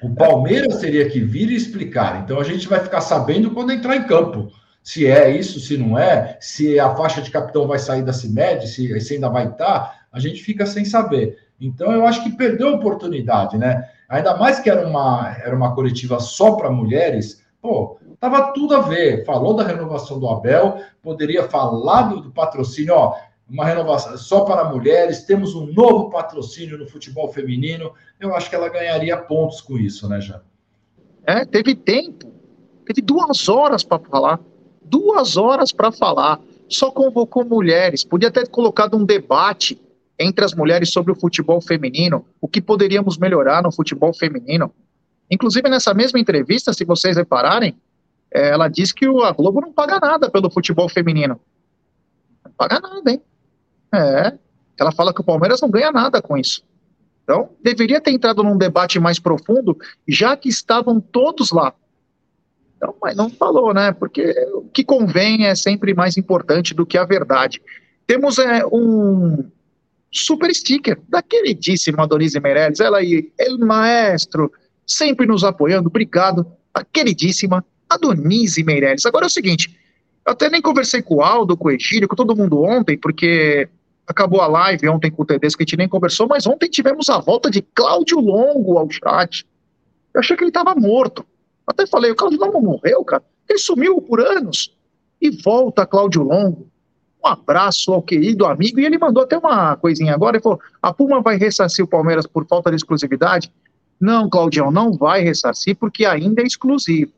C: O Palmeiras teria que vir e explicar. Então, a gente vai ficar sabendo quando entrar em campo. Se é isso, se não é, se a faixa de capitão vai sair da CIMED, se, se ainda vai estar, a gente fica sem saber. Então, eu acho que perdeu a oportunidade, né? Ainda mais que era uma, era uma coletiva só para mulheres, pô, tava tudo a ver. Falou da renovação do Abel, poderia falar do, do patrocínio, ó, uma renovação só para mulheres, temos um novo patrocínio no futebol feminino. Eu acho que ela ganharia pontos com isso, né, Jean?
A: É, teve tempo, teve duas horas para falar, duas horas para falar. Só convocou mulheres, podia ter colocado um debate entre as mulheres sobre o futebol feminino, o que poderíamos melhorar no futebol feminino. Inclusive, nessa mesma entrevista, se vocês repararem, é, ela diz que a Globo não paga nada pelo futebol feminino. Não paga nada, hein? É. Ela fala que o Palmeiras não ganha nada com isso. Então, deveria ter entrado num debate mais profundo, já que estavam todos lá. Então, mas não falou, né? Porque o que convém é sempre mais importante do que a verdade. Temos é, um super sticker da queridíssima Donise Meirelles, ela e ele maestro, sempre nos apoiando, obrigado, a queridíssima Adonise Meirelles. Agora é o seguinte, eu até nem conversei com o Aldo, com o Egílio, com todo mundo ontem, porque acabou a live ontem com o Tedesco, que a gente nem conversou, mas ontem tivemos a volta de Cláudio Longo ao chat. Eu achei que ele estava morto. Até falei, o Cláudio Longo morreu, cara. Ele sumiu por anos. E volta Cláudio Longo. Um abraço ao querido amigo. E ele mandou até uma coisinha agora. Ele falou: a Puma vai ressarcir o Palmeiras por falta de exclusividade? Não, Claudião, não vai ressarcir porque ainda é exclusivo.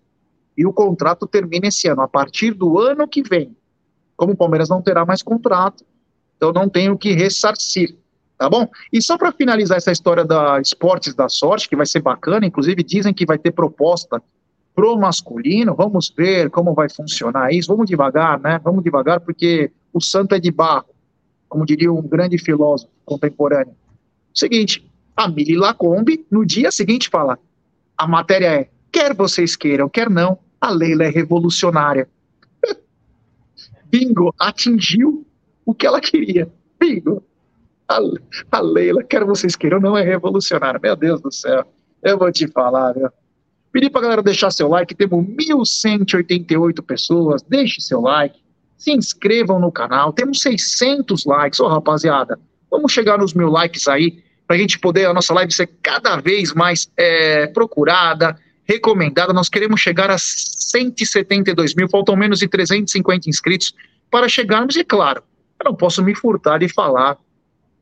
A: E o contrato termina esse ano. A partir do ano que vem, como o Palmeiras não terá mais contrato, então não tenho que ressarcir, tá bom? E só para finalizar essa história da Esportes da Sorte, que vai ser bacana, inclusive dizem que vai ter proposta pro masculino, vamos ver como vai funcionar isso, vamos devagar, né? Vamos devagar, porque o santo é de barro, como diria um grande filósofo contemporâneo. Seguinte, a Mili Lacombe, no dia seguinte, fala: a matéria é, quer vocês queiram, quer não, a Leila é revolucionária. Bingo, atingiu o que ela queria. Bingo. A, a Leila, quer vocês queiram, não é revolucionária. Meu Deus do céu. Eu vou te falar, meu. Pedi pra galera deixar seu like, temos 1.188 pessoas, deixe seu like, se inscrevam no canal, temos 600 likes, ô oh, rapaziada, vamos chegar nos mil likes aí, pra gente poder, a nossa live ser cada vez mais é, procurada, recomendada, nós queremos chegar a 172 mil, faltam menos de 350 inscritos para chegarmos, e claro, eu não posso me furtar de falar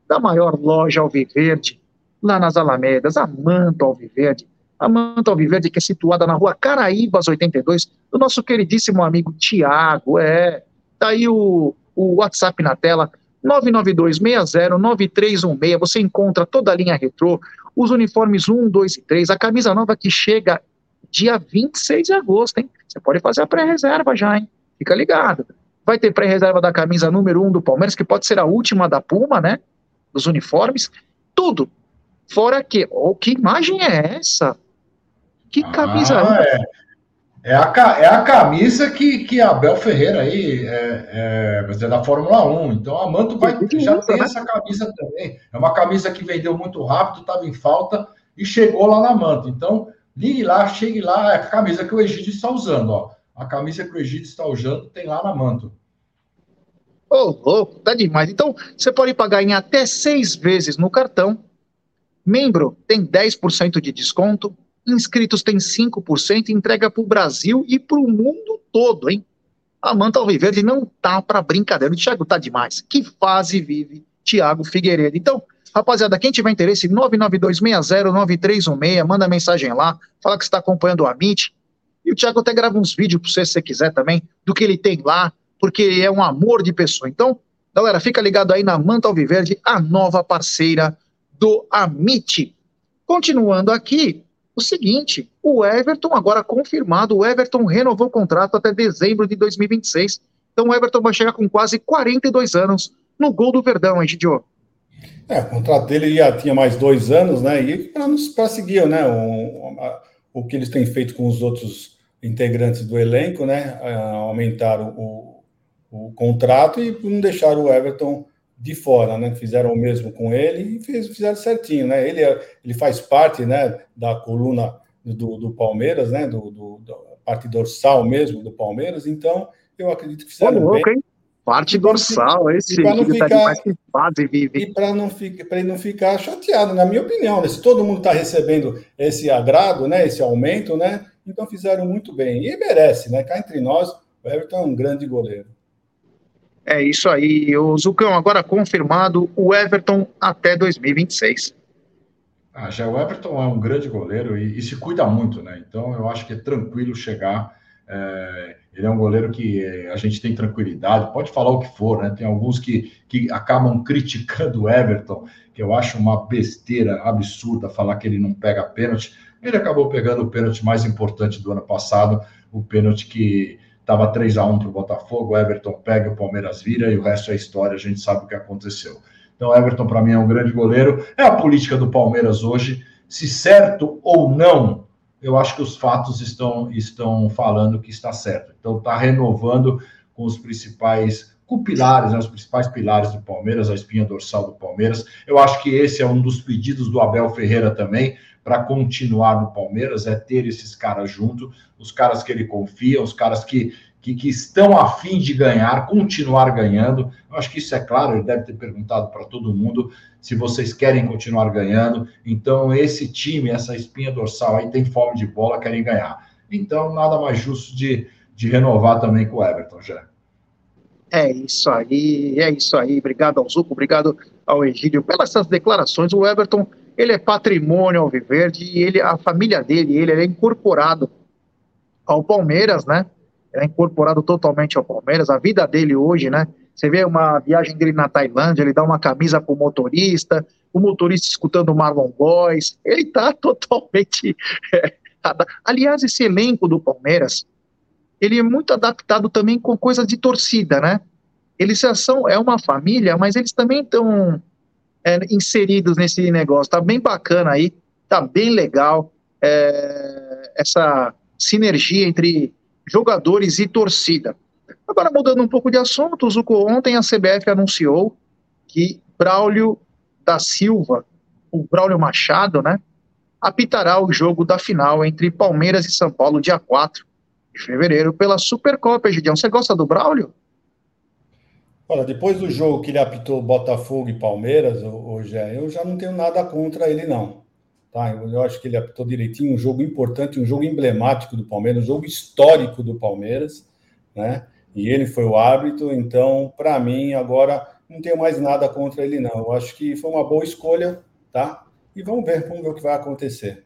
A: da maior loja Alviverde, lá nas Alamedas, a Manto Alviverde. A Manto Alviverde, que é situada na rua Caraíbas 82, do nosso queridíssimo amigo Tiago. É, tá aí o, o WhatsApp na tela, 992609316. Você encontra toda a linha retrô, os uniformes 1, 2 e 3, a camisa nova que chega dia 26 de agosto, hein? Você pode fazer a pré-reserva já, hein? Fica ligado vai ter pré-reserva da camisa número 1 um do Palmeiras, que pode ser a última da Puma, né? Dos uniformes, tudo. Fora que, oh, que imagem é essa? Que camisa
C: ah, É a, é a camisa que, que Abel Ferreira aí é, é, é da Fórmula 1. Então a Manto vai, já tem essa camisa também. É uma camisa que vendeu muito rápido, estava em falta e chegou lá na Manto. Então, ligue lá, chegue lá, é a camisa que o Egídio está usando. Ó. A camisa que o Egídio está usando tem lá na Manto.
A: Ô, oh, louco, tá demais. Então, você pode pagar em até seis vezes no cartão. Membro tem 10% de desconto inscritos tem 5%, entrega para o Brasil e para o mundo todo, hein? A Manta Alviverde não tá para brincadeira. O Thiago tá demais. Que fase vive Thiago Figueiredo. Então, rapaziada, quem tiver interesse, 992609316, manda mensagem lá, fala que está acompanhando o Amit. E o Thiago até grava uns vídeos para você, se você quiser também, do que ele tem lá, porque ele é um amor de pessoa. Então, galera, fica ligado aí na Manta Alviverde, a nova parceira do Amit. Continuando aqui, o seguinte: o Everton, agora confirmado, o Everton renovou o contrato até dezembro de 2026. Então o Everton vai chegar com quase 42 anos no gol do Verdão, hein, Gidio?
B: É, o contrato dele já tinha mais dois anos, né? E para seguir né, o, a, o que eles têm feito com os outros integrantes do elenco, né? Aumentar o, o contrato e não deixar o Everton de fora, né? Fizeram o mesmo com ele e fez, fizeram certinho, né? Ele, é, ele faz parte, né, da coluna do, do Palmeiras, né? Do, do, da parte dorsal mesmo do Palmeiras. Então, eu acredito que fizeram
A: louco, bem. Hein? Parte dorsal, esse
B: para não tá ficar tá vive. E para não ficar, para ele não ficar chateado, na minha opinião, né? se todo mundo está recebendo esse agrado, né? Esse aumento, né? Então fizeram muito bem e merece, né? Cá entre nós, o Everton é um grande goleiro.
A: É isso aí. O Zucão, agora confirmado, o Everton até 2026.
C: Ah, já o Everton é um grande goleiro e, e, se cuida muito, né? Então eu acho que é tranquilo chegar. É, ele é um goleiro que é, a gente tem tranquilidade, pode falar o que for, né? Tem alguns que, que acabam criticando o Everton, que eu acho uma besteira absurda falar que ele não pega pênalti. Ele acabou pegando o pênalti mais importante do ano passado, o pênalti que Estava 3 a 1 para o Botafogo, o Everton pega, o Palmeiras vira e o resto é história, a gente sabe o que aconteceu. Então, Everton, para mim, é um grande goleiro. É a política do Palmeiras hoje. Se certo ou não, eu acho que os fatos estão, estão falando que está certo. Então, está renovando com os principais com pilares, né, os principais pilares do Palmeiras, a espinha dorsal do Palmeiras. Eu acho que esse é um dos pedidos do Abel Ferreira também, para continuar no Palmeiras, é ter esses caras junto, os caras que ele confia, os caras que, que, que estão a fim de ganhar, continuar ganhando. Eu acho que isso é claro, ele deve ter perguntado para todo mundo se vocês querem continuar ganhando. Então, esse time, essa espinha dorsal aí, tem fome de bola, querem ganhar. Então, nada mais justo de, de renovar também com o Everton, já.
A: É isso aí, é isso aí. Obrigado ao Zuco, obrigado ao Egídio pelas essas declarações. O Everton ele é patrimônio alviverde e ele, a família dele, ele, ele é incorporado ao Palmeiras, né? É incorporado totalmente ao Palmeiras. A vida dele hoje, né? Você vê uma viagem dele na Tailândia, ele dá uma camisa pro motorista, o motorista escutando Marlon Boys. Ele tá totalmente. É, aliás, esse elenco do Palmeiras, ele é muito adaptado também com coisas de torcida, né? Eles são, é uma família, mas eles também estão é, inseridos nesse negócio. Tá bem bacana aí, tá bem legal é, essa sinergia entre jogadores e torcida. Agora, mudando um pouco de assunto, Zuko, ontem a CBF anunciou que Braulio da Silva, o Braulio Machado, né, apitará o jogo da final entre Palmeiras e São Paulo, dia 4 de fevereiro, pela Supercopa, Gideão. Você gosta do Braulio?
B: Olha, depois do jogo que ele apitou Botafogo e Palmeiras, hoje eu já não tenho nada contra ele, não. Tá? Eu acho que ele apitou direitinho, um jogo importante, um jogo emblemático do Palmeiras, um jogo histórico do Palmeiras, né? E ele foi o árbitro, então, para mim, agora não tenho mais nada contra ele, não. Eu acho que foi uma boa escolha, tá? E vamos ver, vamos ver o que vai acontecer.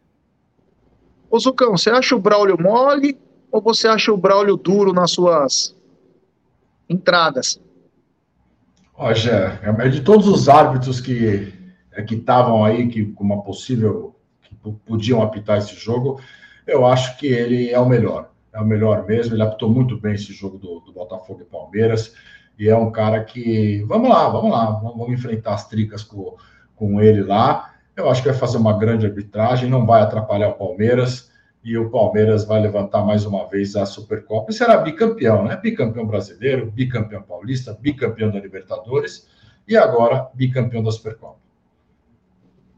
A: Ô Zucão, você acha o Braulio mole ou você acha o Braulio duro nas suas entradas?
C: Olha, é de todos os árbitros que é, que estavam aí, que com uma possível podiam apitar esse jogo, eu acho que ele é o melhor. É o melhor mesmo. Ele apitou muito bem esse jogo do, do Botafogo e Palmeiras. E é um cara que. Vamos lá, vamos lá, vamos enfrentar as tricas com, com ele lá. Eu acho que vai fazer uma grande arbitragem, não vai atrapalhar o Palmeiras. e o Palmeiras vai levantar mais uma vez a Supercopa e será bicampeão, né? Bicampeão brasileiro, bicampeão paulista, bicampeão da Libertadores e agora bicampeão da Supercopa.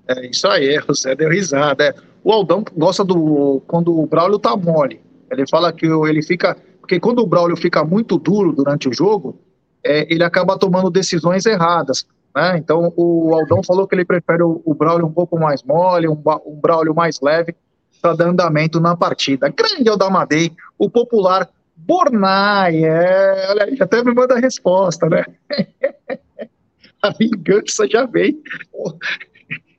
A: É isso aí, você deu risada. É. O Aldão gosta do quando o Braulio tá mole. Ele fala que ele fica. Porque quando o Braulio fica muito duro durante o jogo, é, ele acaba tomando decisões erradas. Né? Então o Aldão falou que ele prefere o, o Braulio um pouco mais mole, um, um Braulio mais leve, para dar andamento na partida. Grande Aldamadei, o popular Bornai, é, olha aí, até me manda a resposta, né? a vingança já vem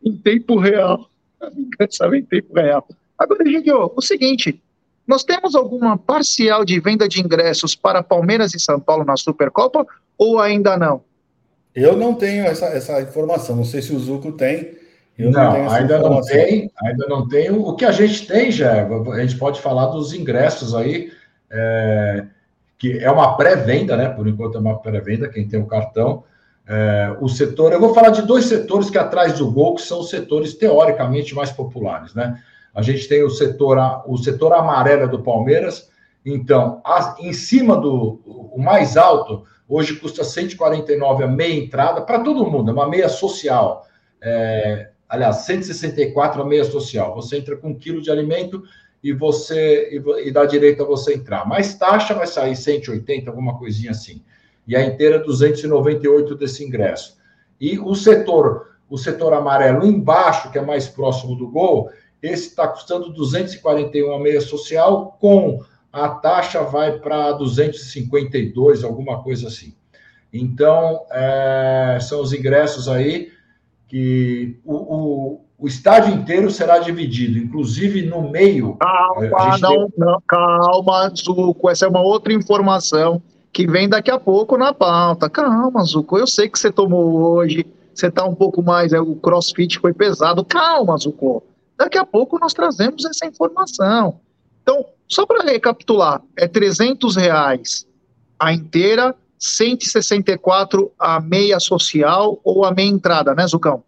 A: em tempo real. A vingança vem em tempo real. Agora, gente, o seguinte, nós temos alguma parcial de venda de ingressos para Palmeiras e São Paulo na Supercopa ou ainda não?
B: Eu não tenho essa, essa informação, não sei se o Zuco tem.
C: Eu não, não ainda não tem, ainda não tenho. O que a gente tem, já, a gente pode falar dos ingressos aí, é, que é uma pré-venda, né? Por enquanto é uma pré-venda, quem tem o cartão. É, o setor, eu vou falar de dois setores que atrás do gol, que são os setores teoricamente mais populares, né? A gente tem o setor, o setor amarelo do Palmeiras, então, em cima do o mais alto, hoje custa 149 a meia entrada para todo mundo, é uma meia social. É, aliás, 164 a meia social. Você entra com um quilo de alimento e você e, e dá direito a você entrar. Mais taxa vai sair 180, alguma coisinha assim e a inteira 298 desse ingresso. E o setor, o setor amarelo embaixo, que é mais próximo do gol, esse está custando 241 a meia social, com a taxa vai para 252, alguma coisa assim. Então, é, são os ingressos aí que o, o, o, estádio inteiro será dividido, inclusive no meio.
A: Calma, não, tem... não, calma, Zuco, essa é uma outra informação que vem daqui a pouco na pauta. Calma, Zuko, eu sei que você tomou hoje, você está um pouco mais, é, o crossfit foi pesado. Calma, Zuko. Daqui a pouco nós trazemos essa informação. Então, só para recapitular, é 300 reais a inteira, 164 a meia social ou a meia entrada, né, Zucão?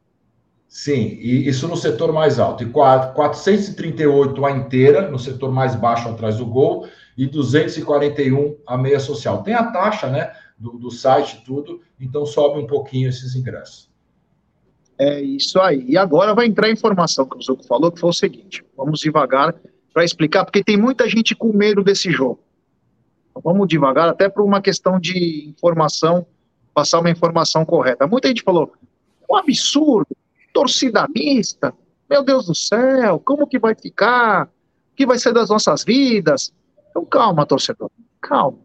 C: Sim, e isso no setor mais alto. E 438 a inteira, no setor mais baixo atrás do gol, e 241 a meia social. Tem a taxa, né, do, do site tudo, então sobe um pouquinho esses ingressos.
A: É isso aí. E agora vai entrar a informação que o Zuco falou, que foi o seguinte: vamos devagar para explicar, porque tem muita gente com medo desse jogo. Então, vamos devagar, até por uma questão de informação, passar uma informação correta. Muita gente falou: um absurdo, torcida mista, meu Deus do céu, como que vai ficar? O que vai ser das nossas vidas? Então, calma, torcedor, calma.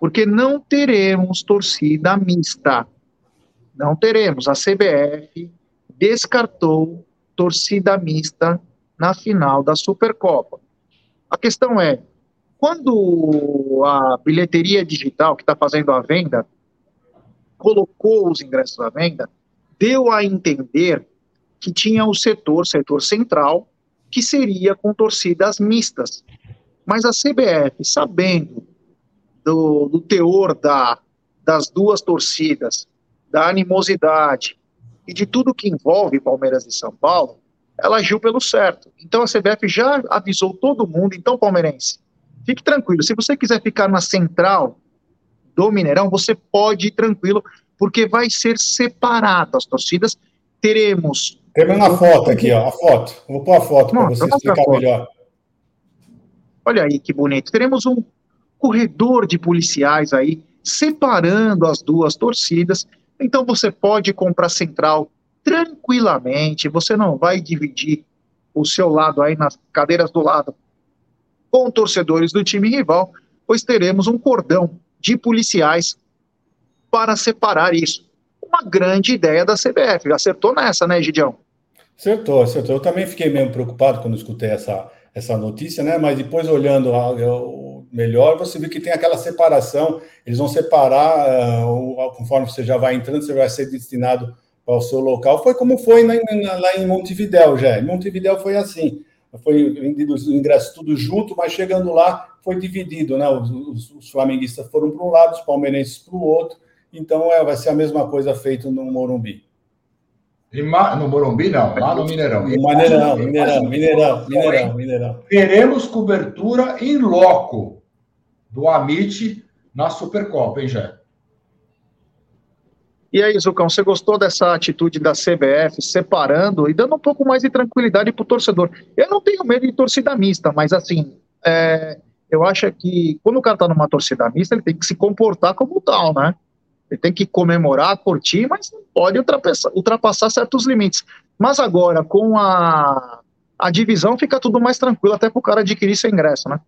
A: Porque não teremos torcida mista. Não teremos. A CBF descartou torcida mista na final da Supercopa. A questão é, quando a bilheteria digital que está fazendo a venda colocou os ingressos à venda, deu a entender que tinha o setor, setor central, que seria com torcidas mistas. Mas a CBF, sabendo do, do teor da, das duas torcidas, da animosidade e de tudo que envolve Palmeiras e São Paulo, ela agiu pelo certo. Então a CBF já avisou todo mundo, então palmeirense, fique tranquilo, se você quiser ficar na central do Mineirão, você pode ir tranquilo, porque vai ser separado as torcidas, teremos...
B: Temos uma foto aqui, ó, a foto, vou pôr a foto para você explicar melhor.
A: Olha aí que bonito. Teremos um corredor de policiais aí separando as duas torcidas. Então você pode comprar central tranquilamente. Você não vai dividir o seu lado aí nas cadeiras do lado com torcedores do time rival, pois teremos um cordão de policiais para separar isso. Uma grande ideia da CBF. Acertou nessa, né, Gidião?
B: Acertou, acertou. Eu também fiquei mesmo preocupado quando escutei essa, essa notícia, né? Mas depois olhando melhor, você vê que tem aquela separação. Eles vão separar uh, conforme você já vai entrando, você vai ser destinado ao seu local. Foi como foi lá em Montevidéu, já. Em Montevidéu foi assim. Foi vendido os ingressos tudo junto, mas chegando lá foi dividido, né? Os, os, os flamenguistas foram para um lado, os palmeirenses para o outro. Então é, vai ser a mesma coisa feita no Morumbi.
C: No Morumbi, não, lá no Mineirão.
B: Mineirão, Mineirão, Mineirão, Mineirão, Mineirão.
C: Teremos cobertura em loco do Amit na Supercopa, hein, Jé?
A: E aí, Zucão, você gostou dessa atitude da CBF separando e dando um pouco mais de tranquilidade para o torcedor? Eu não tenho medo de torcida mista, mas assim, é, eu acho que quando o cara está numa torcida mista, ele tem que se comportar como tal, né? Ele tem que comemorar, curtir, mas não pode ultrapassar, ultrapassar certos limites. Mas agora, com a, a divisão, fica tudo mais tranquilo, até para o cara adquirir seu ingresso, né?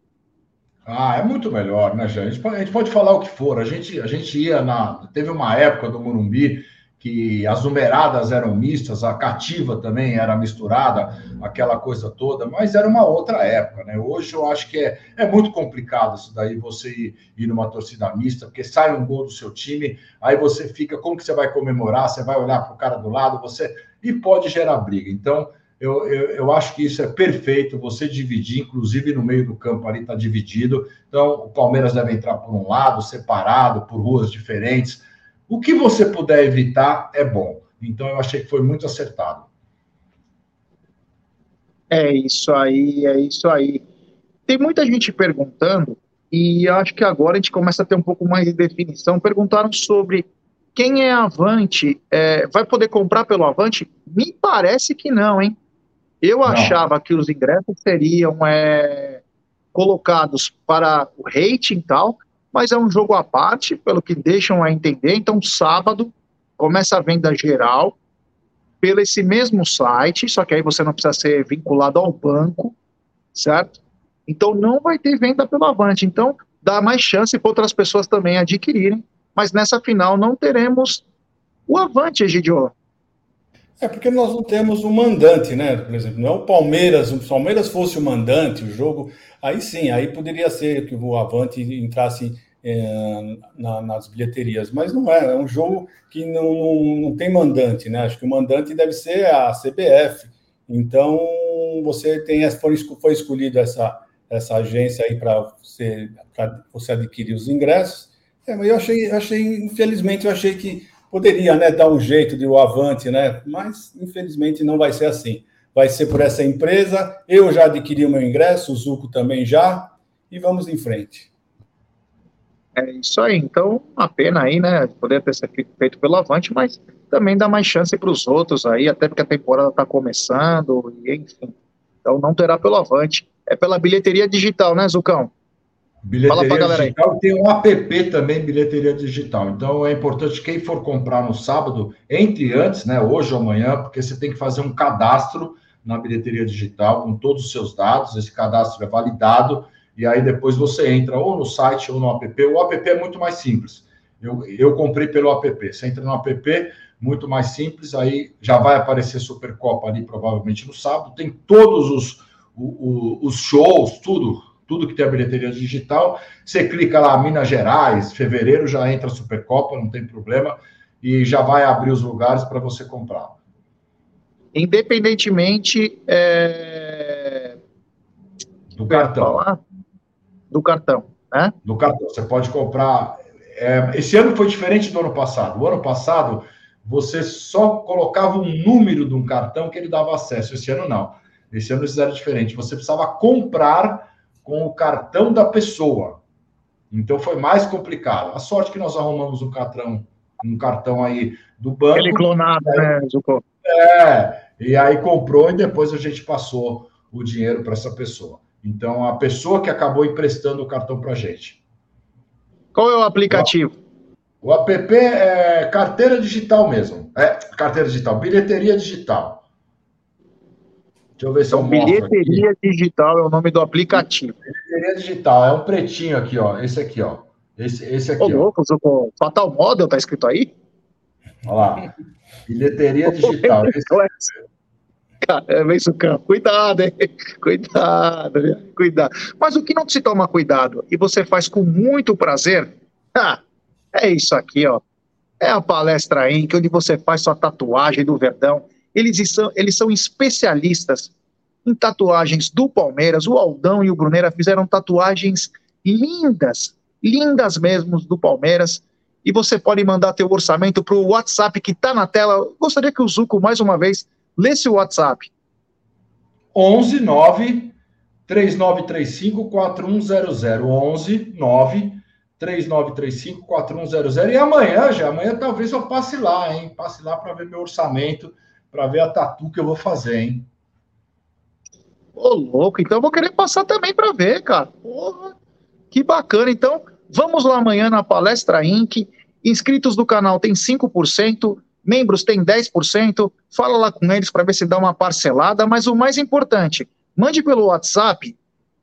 C: Ah, é muito melhor, né, gente? A gente, pode, falar o que for. A gente, a gente ia na. Teve uma época do Morumbi que as numeradas eram mistas, a cativa também era misturada, aquela coisa toda, mas era uma outra época, né? Hoje eu acho que é, é muito complicado isso daí, você ir, ir numa torcida mista, porque sai um gol do seu time, aí você fica, como que você vai comemorar? Você vai olhar para o cara do lado, você. E pode gerar briga. Então, eu, eu, eu, acho que isso é perfeito, você dividir, inclusive no meio do campo ali está dividido. Então, o Palmeiras deve entrar por um lado, separado, por ruas diferentes. O que você puder evitar é bom. Então, eu achei que foi muito acertado.
A: É isso aí, é isso aí. Tem muita gente perguntando, e acho que agora a gente começa a ter um pouco mais de definição. Perguntaram sobre quem é Avante, é, vai poder comprar pelo Avante? Me parece que não, hein? Eu não. achava que os ingressos seriam é, colocados para o rating e tal, mas é um jogo à parte, pelo que deixam a entender. Então, sábado começa a venda geral pelo esse mesmo site, só que aí você não precisa ser vinculado ao banco, certo? Então, não vai ter venda pelo Avante. Então, dá mais chance para outras pessoas também adquirirem, mas nessa final não teremos o Avante, Egidio.
B: É porque nós não temos um mandante, né? Por exemplo, não é o Palmeiras, o Palmeiras fosse o mandante, o jogo, aí sim, aí poderia ser que o Avante entrasse é, na, nas bilheterias, mas não é, é um jogo que não, não, não, tem mandante, né? Acho que o mandante deve ser a CBF. Então, você tem, foi, foi escolhido essa, essa agência aí para você, você adquirir os ingressos. É, mas eu achei, achei, infelizmente, eu achei que poderia né, dar um jeito de o avante, né? Mas infelizmente não vai ser assim. Vai ser por essa empresa. Eu já adquiri o meu ingresso, o Zuco também já, e vamos em frente.
A: É isso aí. Então, a pena aí, né? Poder ter sido feito pelo Avante, mas também dá mais chance para os outros aí, até porque a temporada está começando, e enfim. Então não terá pelo Avante. É pela bilheteria digital, né, Zucão?
C: Bilheteria Fala pra galera digital aí. tem um app também, bilheteria digital. Então é importante quem for comprar no sábado, entre antes, né, hoje ou amanhã, porque você tem que fazer um cadastro na bilheteria digital com todos os seus dados. Esse cadastro é validado e aí depois você entra ou no site ou no app. O app é muito mais simples. Eu, eu comprei pelo app. Você entra no app, muito mais simples. Aí já vai aparecer Supercopa ali provavelmente no sábado. Tem todos os, os, os shows, tudo tudo que tem a bilheteria digital. Você clica lá, Minas Gerais, fevereiro já entra Supercopa, não tem problema, e já vai abrir os lugares para você comprar.
A: Independentemente é...
C: do cartão.
A: Do cartão, né?
C: Do cartão. Você pode comprar. É... Esse ano foi diferente do ano passado. O ano passado você só colocava um número de um cartão que ele dava acesso. Esse ano não. Esse ano eles fizeram diferente. Você precisava comprar com o cartão da pessoa. Então foi mais complicado. A sorte que nós arrumamos um cartão, um cartão aí do banco.
A: Ele clonado, né,
C: Zucco? É, e aí comprou e depois a gente passou o dinheiro para essa pessoa. Então a pessoa que acabou emprestando o cartão para a gente.
A: Qual é o aplicativo?
C: O app é carteira digital mesmo. É, carteira digital, bilheteria digital.
A: Deixa eu ver se eu Bilheteria aqui. Digital é o nome do aplicativo.
C: Bilheteria Digital, é um pretinho aqui, ó. Esse aqui, ó. Esse, esse aqui. Ô,
A: louco, ó. Fatal Model tá escrito aí?
C: Olha lá. Bilheteria Digital.
A: Caramba, isso, campo. Cuidado, hein? Cuidado, cuidado. Mas o que não se toma cuidado e você faz com muito prazer, ah, é isso aqui, ó. É a Palestra Inc., onde você faz sua tatuagem do Verdão eles são, eles são especialistas em tatuagens do Palmeiras. O Aldão e o Brunera fizeram tatuagens lindas, lindas mesmo do Palmeiras. e você pode mandar teu orçamento para o WhatsApp que está na tela. Gostaria que o Zuco, mais uma vez, lesse o WhatsApp.
C: 11 9 3935 4100. 11 9 3935 4100. E amanhã, já, amanhã talvez eu passe lá, hein? Passe lá para ver meu orçamento, para ver a tatu que eu vou fazer, hein?
A: Ô, louco, então eu vou querer passar também para ver, cara. Porra, que bacana. Então, vamos lá amanhã na Palestra Inc. Inscritos do canal tem 5%, membros tem 10%. Fala lá com eles para ver se dá uma parcelada. Mas o mais importante, mande pelo WhatsApp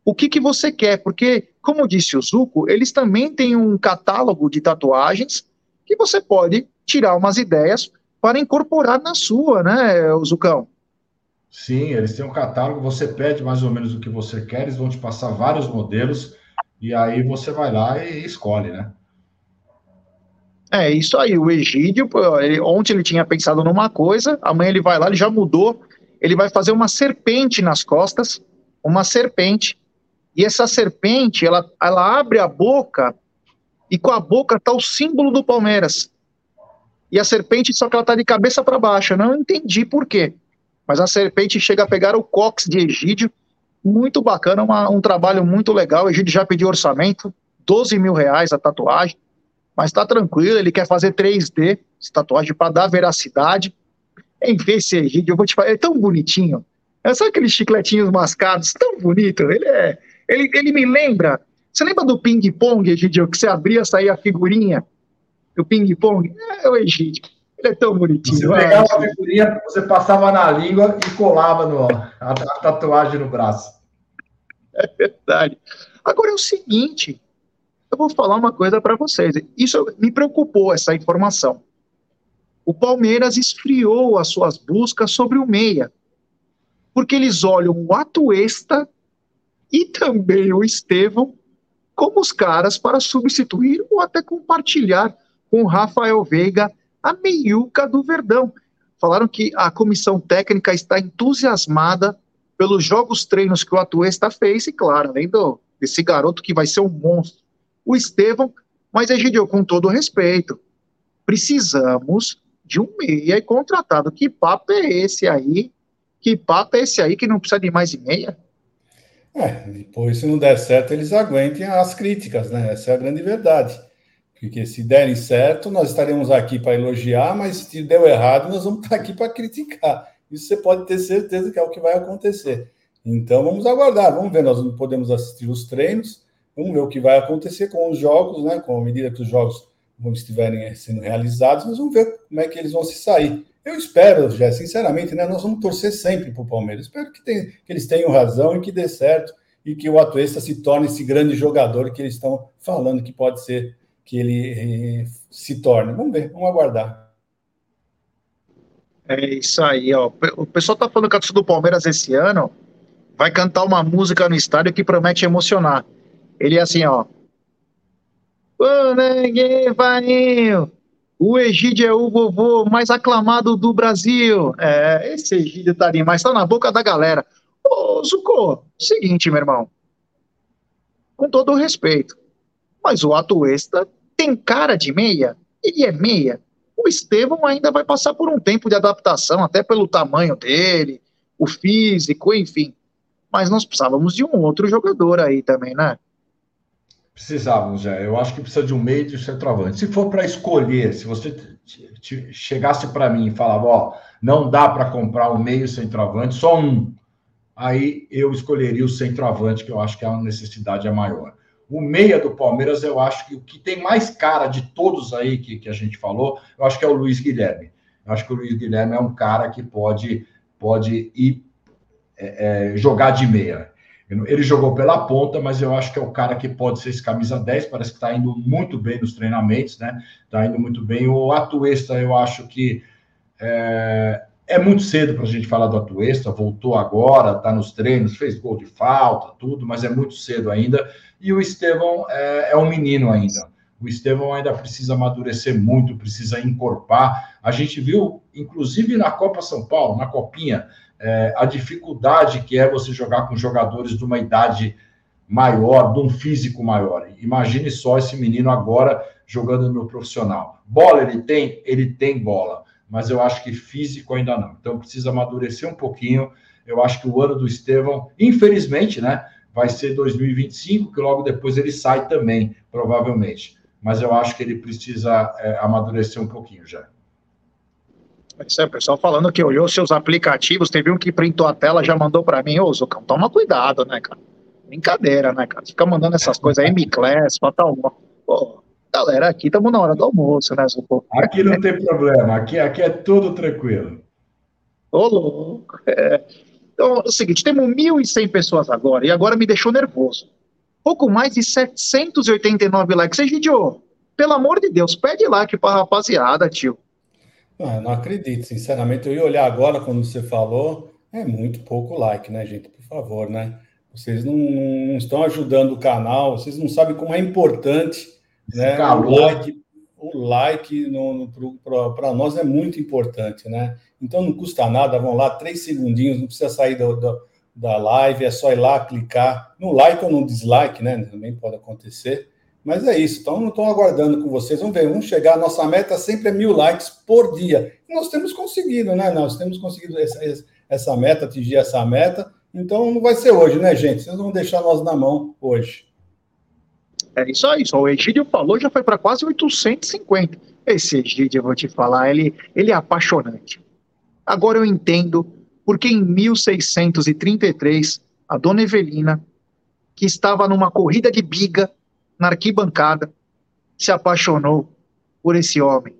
A: o que, que você quer, porque, como disse o Zuco, eles também têm um catálogo de tatuagens que você pode tirar umas ideias para incorporar na sua, né, Zucão?
C: Sim, eles têm um catálogo, você pede mais ou menos o que você quer, eles vão te passar vários modelos, e aí você vai lá e escolhe, né?
A: É, isso aí, o Egídio, ele, ontem ele tinha pensado numa coisa, amanhã ele vai lá, ele já mudou, ele vai fazer uma serpente nas costas, uma serpente, e essa serpente, ela, ela abre a boca, e com a boca tá o símbolo do Palmeiras. E a serpente, só que ela tá de cabeça para baixo, eu não entendi por quê. Mas a serpente chega a pegar o cox de Egídio, muito bacana, uma, um trabalho muito legal. O Egídio já pediu orçamento, 12 mil reais a tatuagem, mas tá tranquilo, ele quer fazer 3D, tatuagem para dar veracidade. Enfim, esse Egídio, eu vou te falar, é tão bonitinho. É só aqueles chicletinhos mascados, tão bonito. Ele é. Ele, ele me lembra. Você lembra do ping-pong, Egidio, que você abria, saía a figurinha do ping-pong? É o Egidio. Ele é tão bonitinho.
C: Você pegava a figurinha, você passava na língua e colava no, a, a tatuagem no braço.
A: É verdade. Agora é o seguinte, eu vou falar uma coisa para vocês. Isso me preocupou, essa informação. O Palmeiras esfriou as suas buscas sobre o meia, porque eles olham o Atuesta e também o Estevão como os caras para substituir ou até compartilhar com Rafael Veiga a meiuca do Verdão. Falaram que a comissão técnica está entusiasmada pelos jogos treinos que o Atuesta fez, e claro, além do, desse garoto que vai ser um monstro o Estevão, mas Egidio, com todo respeito, precisamos de um meia e contratado. Que papo é esse aí? Que papo é esse aí que não precisa de mais e meia?
B: É, depois, se não der certo, eles aguentem as críticas, né? Essa é a grande verdade. Porque se derem certo, nós estaremos aqui para elogiar, mas se deu errado, nós vamos estar aqui para criticar. Isso você pode ter certeza que é o que vai acontecer. Então vamos aguardar, vamos ver, nós não podemos assistir os treinos, Vamos ver o que vai acontecer com os jogos, né? Com a medida que os jogos estiverem sendo realizados, nós vamos ver como é que eles vão se sair. Eu espero, já sinceramente, né? Nós vamos torcer sempre para o Palmeiras. Espero que, que, eles tenham razão e que dê certo e que o Atuesta se torne esse grande jogador que eles estão falando que pode ser que ele eh, se torne. Vamos ver, vamos aguardar.
A: É isso aí, ó. O pessoal tá falando que a do Palmeiras esse ano vai cantar uma música no estádio que promete emocionar. Ele é assim, ó. O Egídio é o vovô mais aclamado do Brasil. É, esse Egídio tá mas tá na boca da galera. Ô, Zucco, seguinte, meu irmão. Com todo o respeito. Mas o Atuesta tem cara de meia. Ele é meia. O Estevão ainda vai passar por um tempo de adaptação, até pelo tamanho dele, o físico, enfim. Mas nós precisávamos de um outro jogador aí também, né?
C: Precisávamos já. Eu acho que precisa de um meio de centroavante. Se for para escolher, se você chegasse para mim e falava, ó, não dá para comprar um meio centroavante, só um, aí eu escolheria o centroavante, que eu acho que a necessidade é maior. O meia do Palmeiras, eu acho que o que tem mais cara de todos aí que, que a gente falou, eu acho que é o Luiz Guilherme. Eu acho que o Luiz Guilherme é um cara que pode, pode ir é, é, jogar de meia. Ele jogou pela ponta, mas eu acho que é o cara que pode ser esse camisa 10, parece que está indo muito bem nos treinamentos, né? Está indo muito bem. O Atuesta, eu acho que é, é muito cedo para a gente falar do Atuesta, voltou agora, está nos treinos, fez gol de falta, tudo, mas é muito cedo ainda. E o Estevão é, é um menino ainda. O Estevão ainda precisa amadurecer muito, precisa encorpar. A gente viu, inclusive na Copa São Paulo, na Copinha, é, a dificuldade que é você jogar com jogadores de uma idade maior, de um físico maior. Imagine só esse menino agora jogando no profissional. Bola ele tem? Ele tem bola, mas eu acho que físico ainda não. Então precisa amadurecer um pouquinho. Eu acho que o ano do Estevão, infelizmente, né, vai ser 2025, que logo depois ele sai também, provavelmente. Mas eu acho que ele precisa é, amadurecer um pouquinho já.
A: Isso é, o pessoal falando que olhou seus aplicativos, teve um que printou a tela, já mandou para mim, ô Zucão, toma cuidado, né, cara? Brincadeira, né, cara? Fica mandando essas coisas aí, M-Class, fatal. Pô, galera, aqui estamos na hora do almoço, né, Zucão?
C: Aqui não tem problema, aqui, aqui é tudo tranquilo.
A: Ô, louco. É. Então, é o seguinte, temos 1.100 pessoas agora, e agora me deixou nervoso. Pouco mais de 789 likes. Egidio, pelo amor de Deus, pede like pra rapaziada, tio.
B: Não, não acredito, sinceramente. Eu ia olhar agora quando você falou. É muito pouco like, né, gente? Por favor, né? Vocês não, não estão ajudando o canal, vocês não sabem como é importante né? O like, o like para nós é muito importante, né? Então não custa nada, vão lá, três segundinhos, não precisa sair do, do, da live, é só ir lá clicar no like ou no dislike, né? Também pode acontecer. Mas é isso, então não estou aguardando com vocês. Vamos ver, vamos chegar. Nossa meta sempre é mil likes por dia. E nós temos conseguido, né? Nós temos conseguido essa, essa meta, atingir essa meta. Então não vai ser hoje, né, gente? Vocês vão deixar nós na mão hoje.
A: É isso aí, só o Egídio falou, já foi para quase 850. Esse Egídio, eu vou te falar, ele, ele é apaixonante. Agora eu entendo porque em 1633, a dona Evelina, que estava numa corrida de biga, na arquibancada, se apaixonou por esse homem,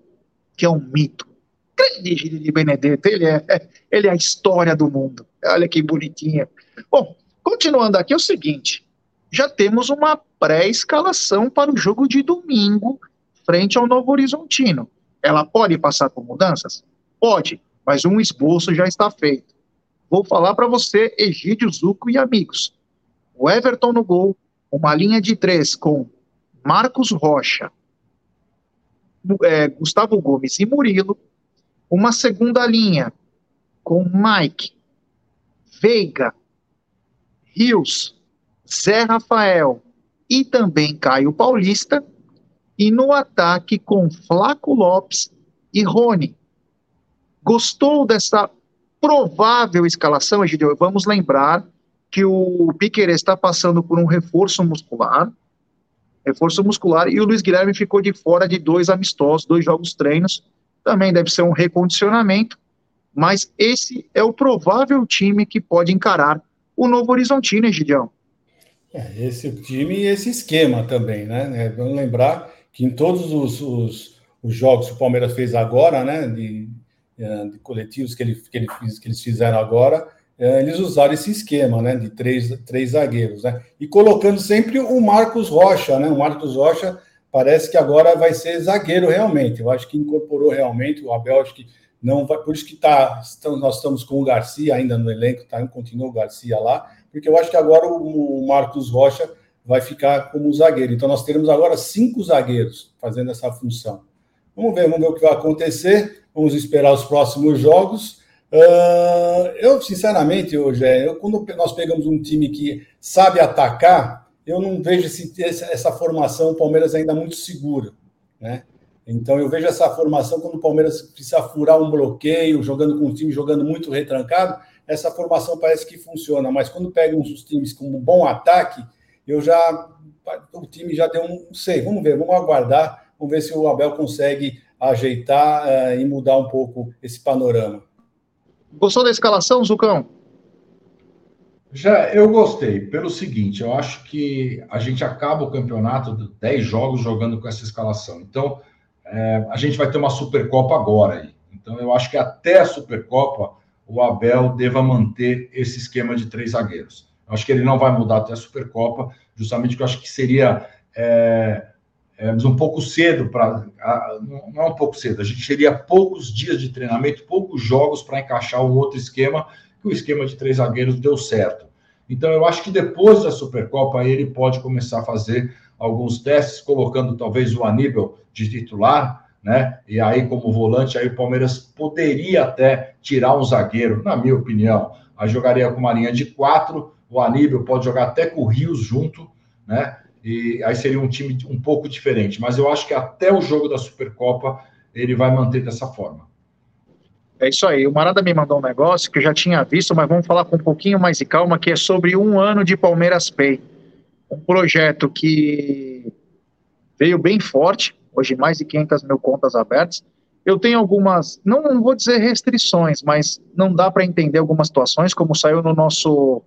A: que é um mito. Grande Gílio de Benedetto, ele é, ele é a história do mundo. Olha que bonitinha. Bom, continuando aqui, é o seguinte: já temos uma pré-escalação para o jogo de domingo, frente ao Novo Horizontino. Ela pode passar por mudanças? Pode, mas um esboço já está feito. Vou falar para você, Egídio Zuco e amigos. O Everton no gol, uma linha de três com Marcos Rocha, é, Gustavo Gomes e Murilo, uma segunda linha com Mike, Veiga, Rios, Zé Rafael e também Caio Paulista, e no ataque com Flaco Lopes e Rony. Gostou dessa provável escalação, Egidio? Vamos lembrar que o Piqueires está passando por um reforço muscular, reforço muscular, e o Luiz Guilherme ficou de fora de dois amistosos, dois jogos treinos, também deve ser um recondicionamento, mas esse é o provável time que pode encarar o Novo Horizontino, Egidião.
B: É, esse time e esse esquema também, né? É, vamos lembrar que em todos os, os, os, jogos que o Palmeiras fez agora, né, de, de coletivos que, ele, que, ele, que eles fizeram agora, é, eles usaram esse esquema, né, de três, três zagueiros, né, e colocando sempre o Marcos Rocha, né, o Marcos Rocha parece que agora vai ser zagueiro realmente, eu acho que incorporou realmente, o Abel acho que não vai, por isso que tá, estamos, nós estamos com o Garcia ainda no elenco, tá, continua o Garcia lá, porque eu acho que agora o, o Marcos Rocha vai ficar como zagueiro, então nós teremos agora cinco zagueiros fazendo essa função. Vamos ver, vamos ver o que vai acontecer, vamos esperar os próximos jogos, Uh, eu, sinceramente, hoje, quando nós pegamos um time que sabe atacar, eu não vejo esse, essa formação, o Palmeiras ainda muito segura, né? Então eu vejo essa formação quando o Palmeiras precisa furar um bloqueio, jogando com um time jogando muito retrancado, essa formação parece que funciona, mas quando pega uns times com um bom ataque, eu já o time já deu um, não sei, vamos ver, vamos aguardar, vamos ver se o Abel consegue ajeitar uh, e mudar um pouco esse panorama.
A: Gostou da escalação, Zucão?
C: Já eu gostei, pelo seguinte, eu acho que a gente acaba o campeonato de 10 jogos jogando com essa escalação. Então, é, a gente vai ter uma Supercopa agora aí. Então, eu acho que até a Supercopa o Abel deva manter esse esquema de três zagueiros. Eu acho que ele não vai mudar até a Supercopa, justamente porque eu acho que seria é, é, um pouco cedo para. Não é um pouco cedo, a gente teria poucos dias de treinamento, poucos jogos para encaixar um outro esquema, que o esquema de três zagueiros deu certo. Então, eu acho que depois da Supercopa ele pode começar a fazer alguns testes, colocando talvez o Aníbal de titular, né? E aí, como volante, aí o Palmeiras poderia até tirar um zagueiro, na minha opinião. Aí jogaria com uma linha de quatro, o Aníbal pode jogar até com o Rios junto, né? E aí seria um time um pouco diferente. Mas eu acho que até o jogo da Supercopa ele vai manter dessa forma.
A: É isso aí. O Marada me mandou um negócio que eu já tinha visto, mas vamos falar com um pouquinho mais de calma, que é sobre um ano de Palmeiras Pay. Um projeto que veio bem forte, hoje mais de 500 mil contas abertas. Eu tenho algumas, não, não vou dizer restrições, mas não dá para entender algumas situações, como saiu no nosso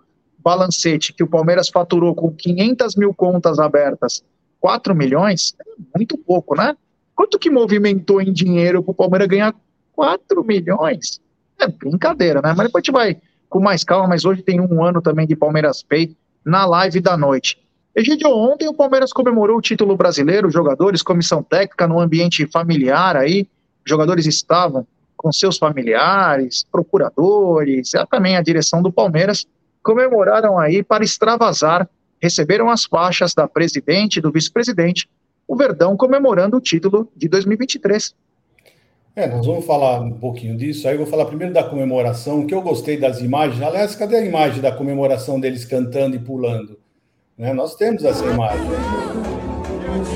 A: balancete, que o Palmeiras faturou com 500 mil contas abertas 4 milhões, é muito pouco, né? Quanto que movimentou em dinheiro para o Palmeiras ganhar 4 milhões? É brincadeira, né? Mas depois a gente vai com mais calma, mas hoje tem um ano também de Palmeiras Pay na live da noite. Egidio, ontem o Palmeiras comemorou o título brasileiro, jogadores, comissão técnica, no ambiente familiar aí, jogadores estavam com seus familiares, procuradores, também a direção do Palmeiras, comemoraram aí para extravasar, receberam as faixas da presidente e do vice-presidente, o Verdão comemorando o título de 2023.
B: É, nós vamos falar um pouquinho disso. Aí eu vou falar primeiro da comemoração, que eu gostei das imagens. Aliás, cadê a imagem da comemoração deles cantando e pulando? Né? Nós temos essa imagem.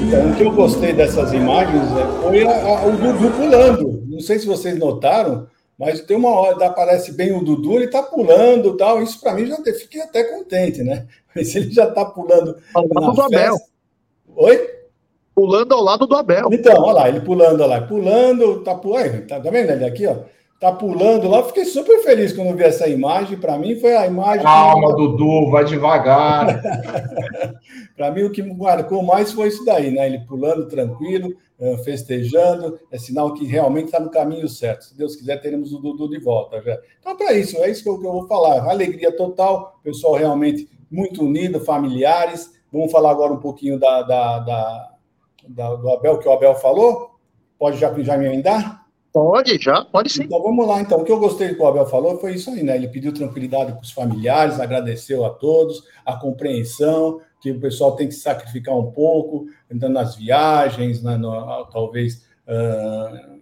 B: Então, o que eu gostei dessas imagens é, foi a, a, o Dudu pulando. Não sei se vocês notaram, mas tem uma hora, aparece bem o Dudu, ele tá pulando tal. Isso para mim já te, fiquei até contente, né? Mas ele já tá pulando.
A: Ao lado do Abel.
B: Oi?
A: Pulando ao lado do Abel.
B: Então, olha lá, ele pulando, olha lá, pulando, tá pulando, tá, tá vendo ele aqui, ó? Tá pulando lá, fiquei super feliz quando vi essa imagem. Para mim foi a imagem.
C: Calma, que... Dudu, vai devagar.
B: para mim, o que marcou mais foi isso daí, né? Ele pulando tranquilo, festejando, é sinal que realmente está no caminho certo. Se Deus quiser, teremos o Dudu de volta já. Então, para isso, é isso que eu, que eu vou falar. Alegria total, pessoal realmente muito unido, familiares. Vamos falar agora um pouquinho da, da, da, da do Abel, que o Abel falou. Pode já, já me emendar?
A: Pode, já, pode sim.
B: Então vamos lá, então. O que eu gostei que o Abel falou foi isso aí, né? Ele pediu tranquilidade para os familiares, agradeceu a todos, a compreensão, que o pessoal tem que sacrificar um pouco, entrando nas viagens, na, no, talvez uh,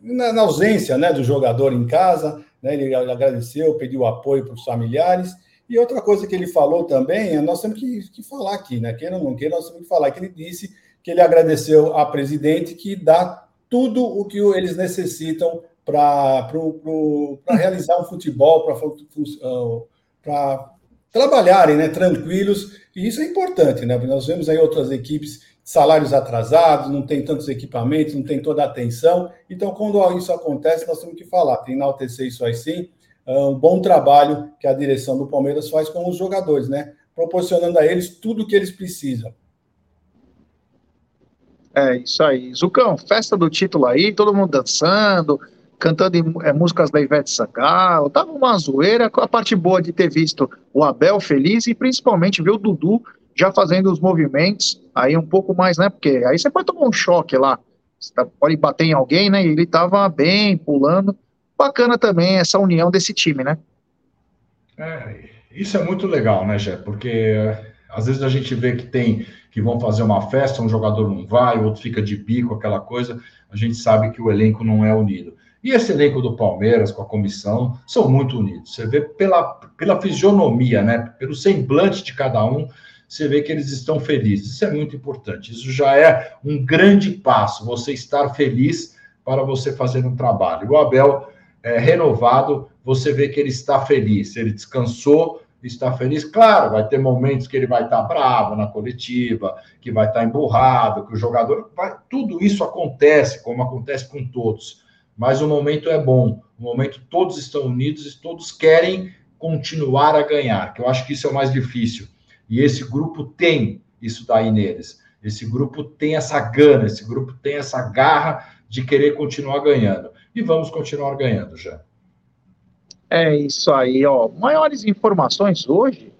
B: na, na, ausência né, do jogador em casa, né? Ele agradeceu, pediu apoio para os familiares. E outra coisa que ele falou também, é nós temos que, que falar aqui, né? Queira ou não queira, nós temos que falar que ele disse que ele agradeceu a presidente que dá tudo o que eles necessitam para realizar o futebol, para trabalharem né, tranquilos, e isso é importante, né? Nós vemos aí outras equipes, salários atrasados, não tem tantos equipamentos, não tem toda a atenção. Então, quando isso acontece, nós temos que falar, tem enaltecer isso aí sim, é um bom trabalho que a direção do Palmeiras faz com os jogadores, né? Proporcionando a eles tudo o que eles precisam.
A: É isso aí. Zucão, festa do título aí, todo mundo dançando, cantando é, músicas da Ivete Sangalo. Tava uma zoeira. A parte boa de ter visto o Abel feliz e principalmente ver o Dudu já fazendo os movimentos aí um pouco mais, né? Porque aí você pode tomar um choque lá. Você tá, pode bater em alguém, né? E ele tava bem, pulando. Bacana também essa união desse time, né?
C: É, isso é muito legal, né, Jé? Porque às vezes a gente vê que tem que vão fazer uma festa, um jogador não vai, o outro fica de bico, aquela coisa. A gente sabe que o elenco não é unido. E esse elenco do Palmeiras, com a comissão, são muito unidos. Você vê pela, pela fisionomia, né? pelo semblante de cada um, você vê que eles estão felizes. Isso é muito importante. Isso já é um grande passo, você estar feliz para você fazer um trabalho. O Abel é renovado, você vê que ele está feliz, ele descansou, está feliz. Claro, vai ter momentos que ele vai estar bravo na coletiva, que vai estar emburrado, que o jogador. Vai... Tudo isso acontece, como acontece com todos. Mas o momento é bom. O momento todos estão unidos e todos querem continuar a ganhar, que eu acho que isso é o mais difícil. E esse grupo tem isso daí neles. Esse grupo tem essa gana, esse grupo tem essa garra de querer continuar ganhando. E vamos continuar ganhando já.
A: É isso aí, ó. Maiores informações hoje,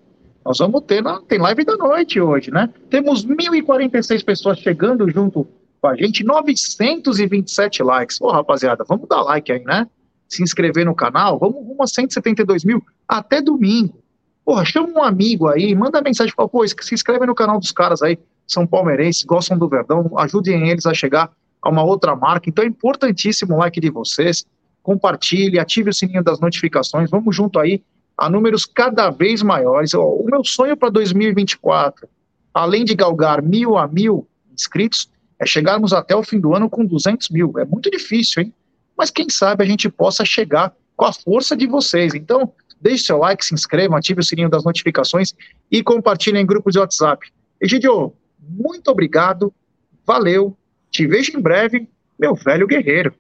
A: nós vamos ter, na, tem live da noite hoje, né? Temos 1.046 pessoas chegando junto com a gente, 927 likes. Ô, rapaziada, vamos dar like aí, né? Se inscrever no canal, vamos rumo a 172 mil até domingo. Porra, chama um amigo aí, manda mensagem, fala, pô, se inscreve no canal dos caras aí, são palmeirenses, gostam do Verdão, ajudem eles a chegar a uma outra marca. Então é importantíssimo o like de vocês compartilhe, ative o sininho das notificações, vamos junto aí a números cada vez maiores. O meu sonho para 2024, além de galgar mil a mil inscritos, é chegarmos até o fim do ano com 200 mil. É muito difícil, hein? Mas quem sabe a gente possa chegar com a força de vocês. Então, deixe seu like, se inscreva, ative o sininho das notificações e compartilhe em grupos de WhatsApp. Egidio, muito obrigado, valeu, te vejo em breve, meu velho guerreiro.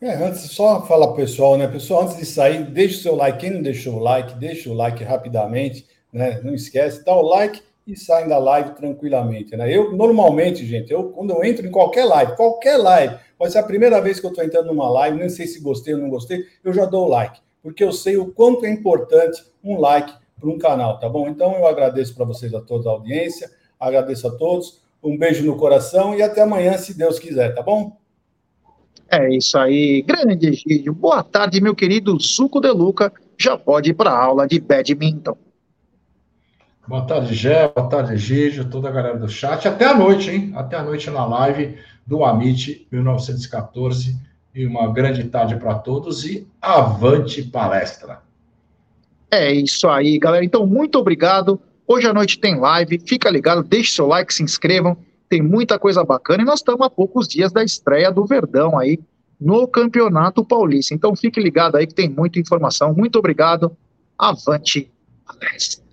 B: É, antes, só falar pessoal, né? Pessoal, antes de sair, deixe o seu like. Quem não deixou o like, deixa o like rapidamente, né? Não esquece, dá o like e saem da live tranquilamente, né? Eu, normalmente, gente, eu quando eu entro em qualquer live, qualquer live, pode ser a primeira vez que eu estou entrando numa live, nem sei se gostei ou não gostei, eu já dou o like, porque eu sei o quanto é importante um like para um canal, tá bom? Então eu agradeço para vocês a todos a audiência, agradeço a todos, um beijo no coração e até amanhã, se Deus quiser, tá bom?
A: É isso aí, grande Egídio. Boa tarde, meu querido Suco de Luca. Já pode ir para aula de badminton.
C: Boa tarde, Gé. Boa tarde, Egídio, toda a galera do chat. Até a noite, hein? Até a noite na live do Amit 1914. E uma grande tarde para todos e avante palestra.
A: É isso aí, galera. Então, muito obrigado. Hoje à noite tem live. Fica ligado, deixe seu like, se inscrevam. Tem muita coisa bacana e nós estamos a poucos dias da estreia do Verdão aí no Campeonato Paulista. Então, fique ligado aí que tem muita informação. Muito obrigado. Avante palestra.